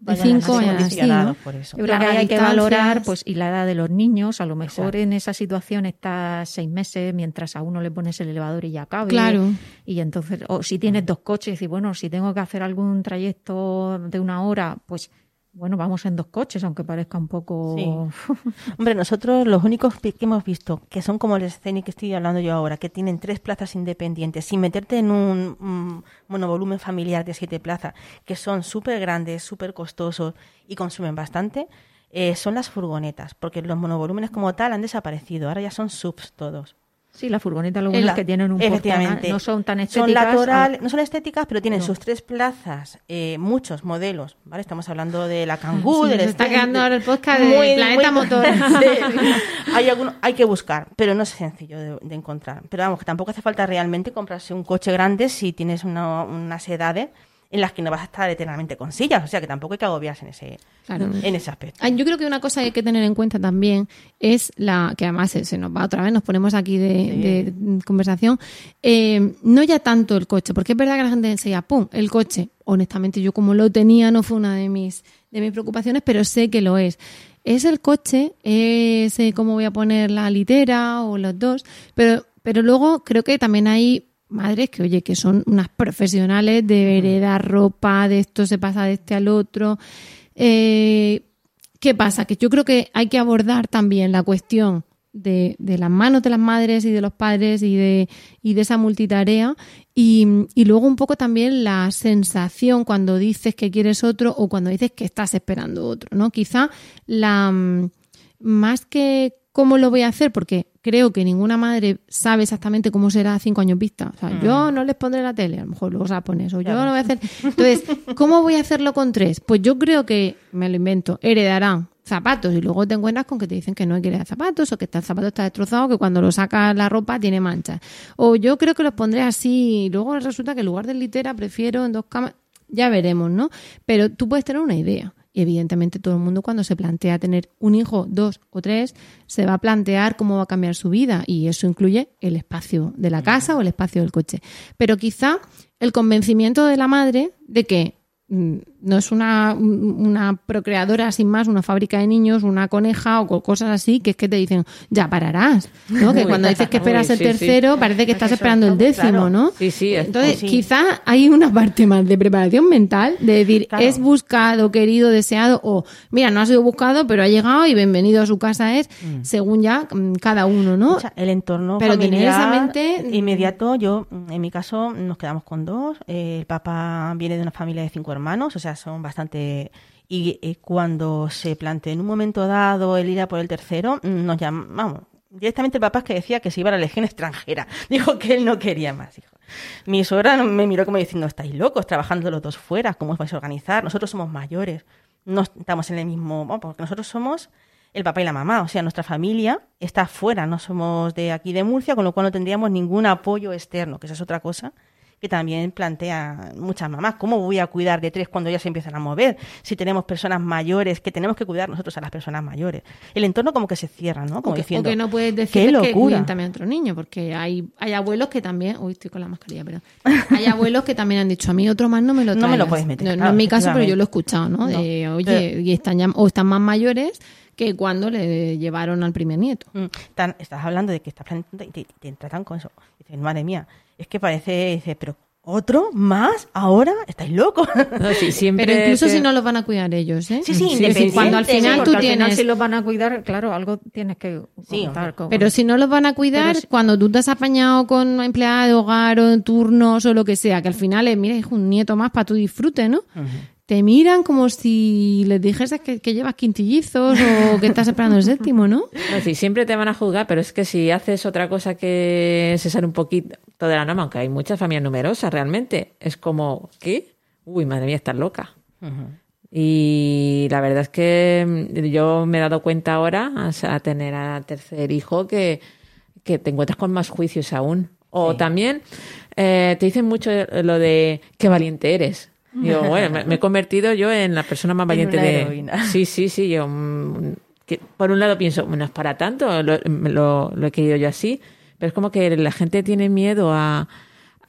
de cinco así vayan así, ¿no? condicionados por eso. Yo creo que Largas hay que valorar pues y la edad de los niños. A lo mejor Exacto. en esa situación está seis meses mientras a uno le pones el elevador y ya cabe. Claro. Y entonces, o si tienes dos coches y bueno, si tengo que hacer algún trayecto de una hora, pues bueno, vamos en dos coches, aunque parezca un poco. *laughs* Hombre, nosotros los únicos que hemos visto, que son como el Scenic que estoy hablando yo ahora, que tienen tres plazas independientes, sin meterte en un monovolumen familiar de siete plazas, que son súper grandes, súper costosos y consumen bastante, eh, son las furgonetas, porque los monovolúmenes como tal han desaparecido, ahora ya son subs todos. Sí, la furgoneta lo bueno La- es que tienen un efectivamente. portal, no son tan Son estéticas. lateral- ah, no son estéticas, pero tienen No. sus tres plazas, eh, muchos modelos, ¿vale? Estamos hablando de la Kangoo, Sí, del está quedando ahora el podcast de muy- Planeta muy- Motor. *laughs* Sí. *laughs* hay, alguno- hay que buscar, pero no es sencillo de, de encontrar. Pero vamos, que tampoco hace falta realmente comprarse un coche grande si tienes una- unas edades en las que no vas a estar eternamente con sillas. O sea, que tampoco hay que agobiarse en ese, Claro. en ese aspecto. Yo creo que una cosa que hay que tener en cuenta también es la que además se, se nos va otra vez, nos ponemos aquí de, de conversación, eh, no ya tanto el coche, porque es verdad que la gente enseña, ¡pum!, el coche. Honestamente, yo como lo tenía no fue una de mis, de mis preocupaciones, pero sé que lo es. Es el coche, es eh, cómo voy a poner la litera o los dos, pero, pero luego creo que también hay madres que, oye, que son unas profesionales de heredar ropa, de esto se pasa de este al otro. Eh, ¿Qué pasa? Que yo creo que hay que abordar también la cuestión de, de las manos de las madres y de los padres y de, y de esa multitarea y, y luego un poco también la sensación cuando dices que quieres otro o cuando dices que estás esperando otro, ¿no? Quizá la mm, más que cómo lo voy a hacer, porque creo que ninguna madre sabe exactamente cómo será a cinco años vista. O sea, Mm. yo no les pondré la tele, a lo mejor luego se la pones, o yo no voy a hacer. Entonces, ¿cómo voy a hacerlo con tres? Pues yo creo que, me lo invento, heredarán zapatos y luego te encuentras con que te dicen que no hay que heredar zapatos o que el zapato está destrozado, que cuando lo sacas la ropa tiene manchas. O yo creo que los pondré así y luego resulta que en lugar de litera prefiero en dos camas. Ya veremos, ¿no? Pero tú puedes tener una idea. Y evidentemente todo el mundo cuando se plantea tener un hijo, dos o tres, se va a plantear cómo va a cambiar su vida y eso incluye el espacio de la casa o el espacio del coche. Pero quizá el convencimiento de la madre de que no es una, una procreadora sin más, una fábrica de niños, una coneja o co- cosas así, que es que te dicen, ya pararás. ¿no? *laughs* Que cuando dices que esperas uy, el sí. tercero, parece que estás esperando el décimo, ¿no? Sí, sí. es- Entonces, Sí. quizá hay una parte más de preparación mental, de decir, Claro. es buscado, querido, deseado, o mira, no ha sido buscado, pero ha llegado y bienvenido a su casa es, según ya mm, cada uno, ¿no? O sea, el entorno Pero tener familiar esa mente- inmediato, yo, mm, en mi caso, nos quedamos con dos. Eh, el papá viene de una familia de cinco hermanos, o sea, son bastante... Y eh, cuando se planteó en un momento dado el ir a por el tercero, mm, nos llam- vamos, directamente el papá es que decía que se iba a la legión extranjera. *laughs* Dijo que él no quería más, hijo. Mi suegra me miró como diciendo, estáis locos, trabajando los dos fuera, ¿cómo os vais a organizar? Nosotros somos mayores, no estamos en el mismo... porque nosotros somos el papá y la mamá, o sea, nuestra familia está fuera, no somos de aquí de Murcia, con lo cual no tendríamos ningún apoyo externo, que esa es otra cosa que también plantea muchas mamás. ¿Cómo voy a cuidar de tres cuando ya se empiezan a mover? Si tenemos personas mayores, que tenemos que cuidar nosotros a las personas mayores. El entorno como que se cierra, ¿no? Como o, que, diciendo, o que no puedes decir que cuiden también a otro niño, porque hay, hay abuelos que también... Uy, estoy con la mascarilla, pero... *laughs* Hay abuelos que también han dicho, a mí otro más no me lo traigas. No me lo puedes meter. No, claro, no en mi caso, pero yo lo he escuchado, ¿no? De, No, oye, pero- y están ya, o están más mayores que cuando le llevaron al primer nieto. Mm, estás hablando de que estás planteando y te, te tratan con eso. Dices, madre mía, es que parece, dices, pero ¿otro más ahora? ¿Estáis locos? No, sí, *laughs* siempre Pero incluso si no los van a cuidar ellos, ¿eh? Sí, sí, sí, independiente, cuando al sí, final tú al final tienes... si los van a cuidar, claro, algo tienes que Sí, contar con- Pero si no los van a cuidar, Pero cuando tú te has apañado con una empleada de hogar o en turnos o lo que sea, que al final es, mira, hijo, un nieto más para tu disfrute, ¿no? Te miran como si les dijeses que, que llevas quintillizos o que estás esperando el séptimo, ¿no? No, sí, siempre te van a juzgar, pero es que si haces otra cosa que se sale un poquito de la norma, aunque hay muchas familias numerosas realmente, es como, ¿qué? Uy, madre mía, estás loca. Y la verdad es que mm, yo me he dado cuenta ahora, o sea, a tener al tercer hijo, que, que te encuentras con más juicios aún. O también eh, te dicen mucho lo de qué valiente eres. Digo, bueno, me, me he convertido yo en la persona más En valiente de. heroína. *laughs* Sí, sí, sí. Yo, mm, que por un lado pienso, no es para tanto, lo, lo, lo he querido yo así, pero es como que la gente tiene miedo a,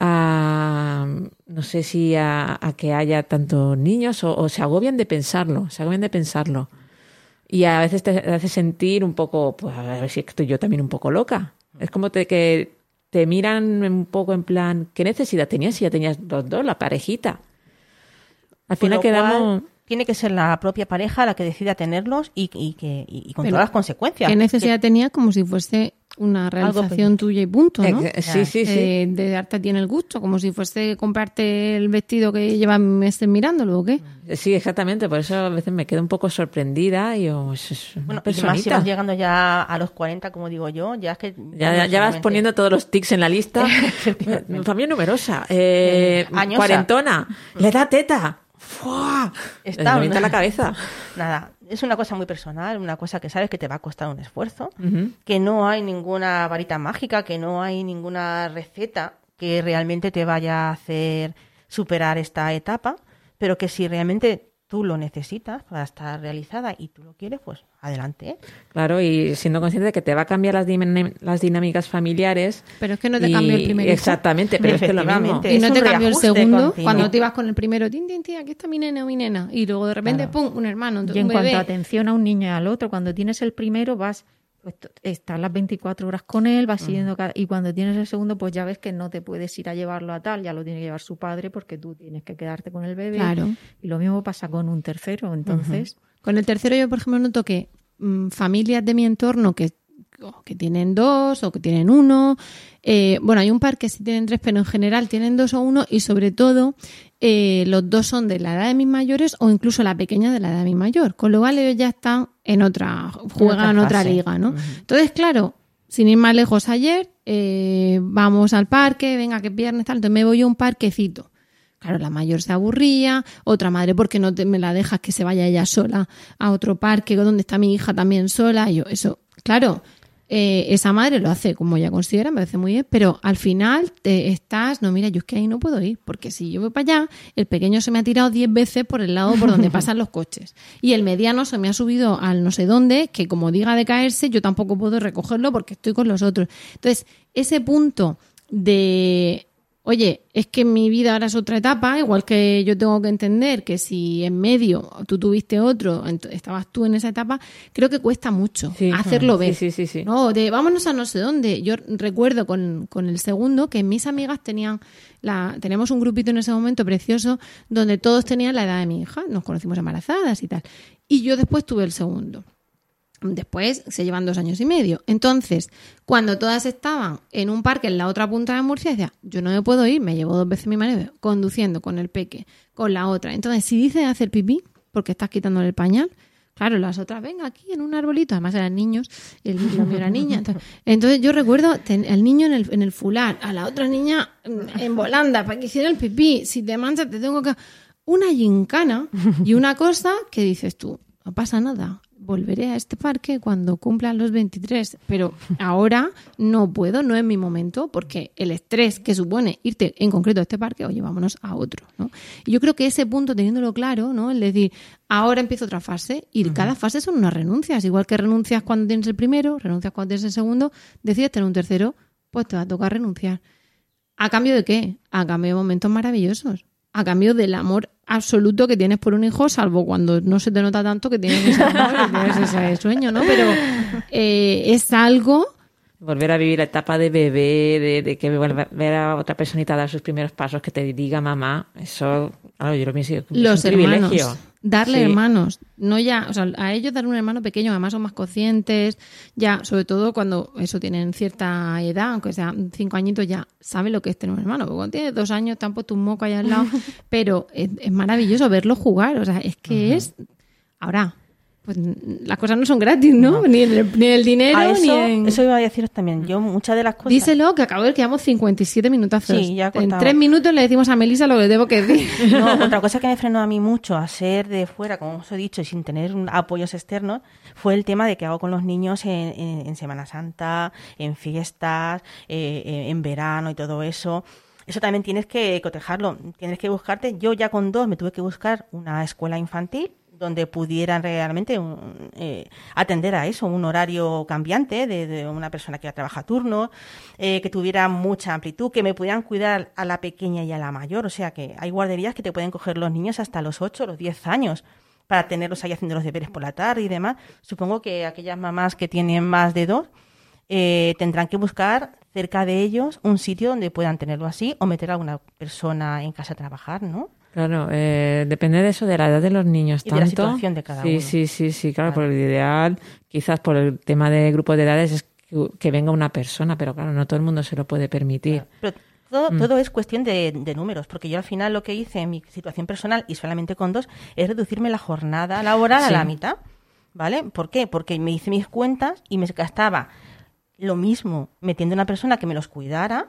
a no sé si a, a que haya tantos niños o, o se agobian de pensarlo, se agobian de pensarlo. Y a veces te hace sentir un poco, pues a ver si estoy yo también un poco loca. Es como te, que te miran un poco en plan, ¿qué necesidad tenías si ya tenías los dos, la parejita? Al final quedamos... tiene que ser la propia pareja la que decida tenerlos y, y que, y, y con Pero, todas las consecuencias. ¿Qué necesidad tenías como si fuese una realización tuya y punto, ¿no? Eh, sí, sí, sí. Eh, de darte a ti en el gusto, como si fuese comprarte el vestido que llevas meses mirándolo o qué. Sí, exactamente. Por eso a veces me quedo un poco sorprendida y yo, es, Bueno, y además si vas llegando ya a los 40, como digo yo, ya es que... Ya, ya- ya vas poniendo todos los tics en la lista. *laughs* Familia numerosa. Eh, Eh, añosa. cuarentona. Le da teta. ¡Fua! Está Me una- la cabeza. Nada, es una cosa muy personal, una cosa que sabes que te va a costar un esfuerzo, que no hay ninguna varita mágica, que no hay ninguna receta que realmente te vaya a hacer superar esta etapa, pero que si realmente tú lo necesitas para estar realizada y tú lo quieres, pues adelante. ¿eh? Claro, y siendo consciente de que te va a cambiar las, dinámicas familiares. Pero es que no te y- cambió el primer hijo. Exactamente, pero es que es lo mismo. Y no te cambió el segundo continuo. cuando te ibas con el primero, tin, tin, tin, aquí está mi nena o mi nena. Y luego de repente, Claro. pum, un hermano, Y en cuanto a atención a un niño y al otro, cuando tienes el primero vas, pues, estás las 24 horas con él, vas siguiendo cada- y cuando tienes el segundo, pues ya ves que no te puedes ir a llevarlo a tal, ya lo tiene que llevar su padre porque tú tienes que quedarte con el bebé. Claro. Y lo mismo pasa con un tercero, entonces... Con el tercero yo, por ejemplo, noto que mm, familias de mi entorno que, o que tienen dos o que tienen uno, eh, bueno, hay un par que sí tienen tres, pero en general tienen dos o uno y sobre todo eh, los dos son de la edad de mis mayores o incluso la pequeña de la edad de mi mayor, con lo cual ellos ya están en otra, juegan en otra liga, ¿no? Entonces, claro, sin ir más lejos ayer, eh, vamos al parque, venga, que viernes tal, entonces me voy a un parquecito. Claro, la mayor se aburría, otra madre, porque no te, me la dejas que se vaya ella sola a otro parque donde está mi hija también sola? Y yo, eso, claro, eh, esa madre lo hace como ella considera, me parece muy bien, pero al final te estás, no, mira, yo es que ahí no puedo ir, porque si yo voy para allá, el pequeño se me ha tirado 10 veces por el lado por donde *laughs* pasan los coches. Y el mediano se me ha subido al no sé dónde, que como diga de caerse, yo tampoco puedo recogerlo porque estoy con los otros. Entonces, ese punto de oye, es que mi vida ahora es otra etapa, igual que yo tengo que entender que si en medio tú tuviste otro, estabas tú en esa etapa, creo que cuesta mucho Sí. hacerlo ver. sí, sí, sí. No, de vámonos a no sé dónde. Yo recuerdo con, con el segundo que mis amigas tenían, la, tenemos un grupito en ese momento precioso donde todos tenían la edad de mi hija, nos conocimos embarazadas y tal. Y yo después tuve el segundo. Después se llevan dos años y medio. Entonces, cuando todas estaban en un parque en la otra punta de Murcia, decía, yo no me puedo ir, me llevo dos veces mi marido conduciendo con el peque, con la otra. Entonces, si dice hacer pipí, porque estás quitándole el pañal, Claro, las otras, venga, aquí en un arbolito, además eran niños, el mío era niña. Entonces, yo recuerdo el niño en el, en el fular, a la otra niña en volanda para que hiciera el pipí, si te manchas te tengo que... Una gincana y una cosa que dices tú, no pasa nada, volveré a este parque cuando cumplan los 23, pero ahora no puedo, no es mi momento, porque el estrés que supone irte en concreto a este parque, oye, vámonos a otro, ¿no? Y yo creo que ese punto, teniéndolo claro, ¿no? El decir, ahora empiezo otra fase, y cada fase son unas renuncias, igual que renuncias cuando tienes el primero, renuncias cuando tienes el segundo, decides tener un tercero, pues te va a tocar renunciar. ¿A cambio de qué? A cambio de momentos maravillosos. A cambio del amor absoluto que tienes por un hijo, salvo cuando no se te nota tanto que tienes ese amor, que tienes ese *laughs* sueño, ¿no? Pero eh, es algo Volver a vivir la etapa de bebé, de, de que vuelva- ver a otra personita dar sus primeros pasos, que te diga mamá, eso, claro, yo lo pienso, es los un hermanos. privilegio. Darle Sí. hermanos, no ya, o sea, a ellos dar un hermano pequeño, además son más conscientes, ya, sobre todo cuando eso tienen cierta edad, aunque sea cinco añitos, ya sabe lo que es tener un hermano. Porque cuando tienes dos años, te han puesto un moco ahí al lado, *laughs* pero es, es maravilloso verlo jugar, o sea, es que es. Ahora, pues las cosas no son gratis, ¿no? Ni, el, ni el dinero, A eso, ni en... eso iba a deciros también. Yo muchas de las cosas... Díselo, que acabo de ver que llevamos 57 minutazos. Sí, ya en tres minutos le decimos a Melissa lo que debo que decir. *laughs* No, otra cosa que me frenó a mí mucho a ser de fuera, como os he dicho, y sin tener apoyos externos, fue el tema de qué hago con los niños en, en- en Semana Santa, en fiestas, eh, eh, en verano y todo eso. Eso también tienes que cotejarlo. Tienes que buscarte. Yo ya con dos me tuve que buscar una escuela infantil donde pudieran realmente eh, atender a eso, un horario cambiante de, una persona que trabaja turno, eh, que tuviera mucha amplitud, que me pudieran cuidar a la pequeña y a la mayor. O sea que hay guarderías que te pueden coger los niños hasta los 8 o los 10 años para tenerlos ahí haciendo los deberes por la tarde y demás. Supongo que aquellas mamás que tienen más de dos eh, tendrán que buscar cerca de ellos un sitio donde puedan tenerlo así o meter a alguna persona en casa a trabajar, ¿no? Claro, eh, depende de eso, de la edad de los niños. Y de la tanto. situación de cada sí, uno. Sí, sí, sí, claro, por el ideal, quizás por el tema de grupo de edades, es que, que venga una persona, pero claro, no todo el mundo se lo puede permitir. Pero todo, Mm. todo es cuestión de, de números, porque yo al final lo que hice en mi situación personal y solamente con dos es reducirme la jornada laboral a la mitad. ¿Vale? ¿Por qué? Porque me hice mis cuentas y me gastaba lo mismo metiendo una persona que me los cuidara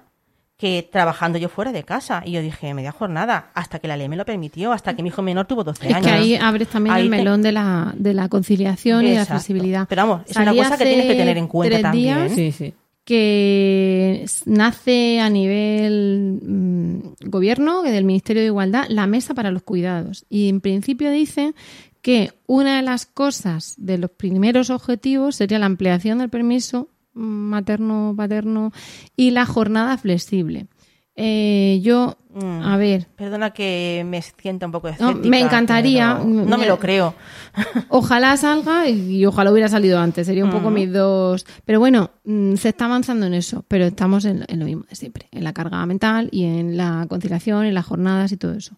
que trabajando yo fuera de casa. Y yo dije, media jornada, hasta que la ley me lo permitió, hasta que mi hijo menor tuvo 12 Es años. que ahí abres también Ahí el te- melón de la, de la conciliación y de la Exacto. flexibilidad. Pero vamos, es una cosa que tienes que tener en cuenta tres también. días Sí, sí. que nace a nivel mm, gobierno, que del Ministerio de Igualdad, la mesa para los cuidados. Y en principio dice que una de las cosas de los primeros objetivos sería la ampliación del permiso materno, paterno y la jornada flexible. Eh, yo, Mm, a ver, Perdona que me sienta un poco No, escéptica. me encantaría. No me lo creo. *laughs* Ojalá salga y ojalá hubiera salido antes. Sería un poco Ujú. mis dos. Pero bueno, mm, se está avanzando en eso. Pero estamos en, en lo mismo de siempre: en la carga mental y en la conciliación, en las jornadas y todo eso.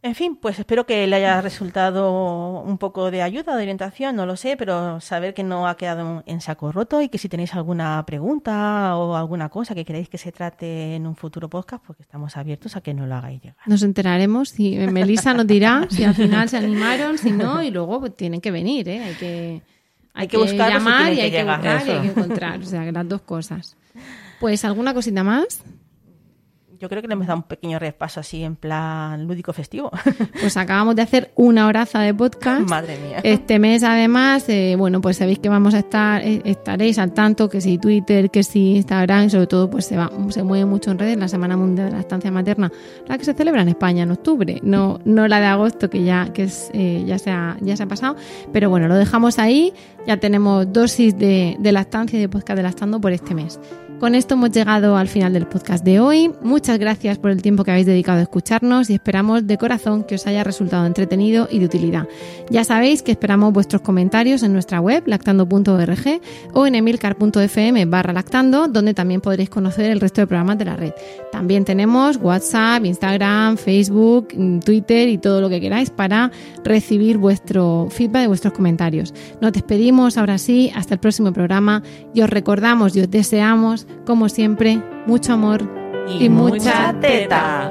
En fin, pues espero que le haya resultado un poco de ayuda, de orientación, no lo sé, pero saber que no ha quedado en saco roto y que si tenéis alguna pregunta o alguna cosa que queréis que se trate en un futuro podcast, pues que estamos abiertos a que nos lo hagáis llegar. Nos enteraremos si *laughs* Melissa nos dirá si al final se animaron, si no, y luego pues, tienen que venir, ¿eh? Hay que, hay que buscarlos y llamar y hay que llegar. buscar y hay que encontrar. O sea, las dos cosas. Pues, ¿alguna cosita más? Yo creo que le hemos dado un pequeño repaso así en plan lúdico festivo. *laughs* Pues acabamos de hacer una horaza de podcast. Madre mía. Este mes, además, eh, bueno, pues sabéis que vamos a estar, eh, estaréis al tanto, que si Twitter, que si Instagram, sobre todo, pues se va, se mueve mucho en redes, la Semana Mundial de la Estancia Materna, la que se celebra en España en octubre, no, no la de agosto, que ya, que es, eh, ya, se ha, ya se ha pasado, pero bueno, lo dejamos ahí, ya tenemos dosis de, de lactancia y de podcast de lactando por este mes. Con esto hemos llegado al final del podcast de hoy. Muchas gracias por el tiempo que habéis dedicado a escucharnos y esperamos de corazón que os haya resultado entretenido y de utilidad. Ya sabéis que esperamos vuestros comentarios en nuestra web lactando.org o en emilcar.fm barra lactando, donde también podréis conocer el resto de programas de la red. También tenemos WhatsApp, Instagram, Facebook, mm, Twitter y todo lo que queráis para recibir vuestro feedback y vuestros comentarios. Nos despedimos ahora sí, hasta el próximo programa y os recordamos y os deseamos, como siempre, mucho amor y, mucha teta.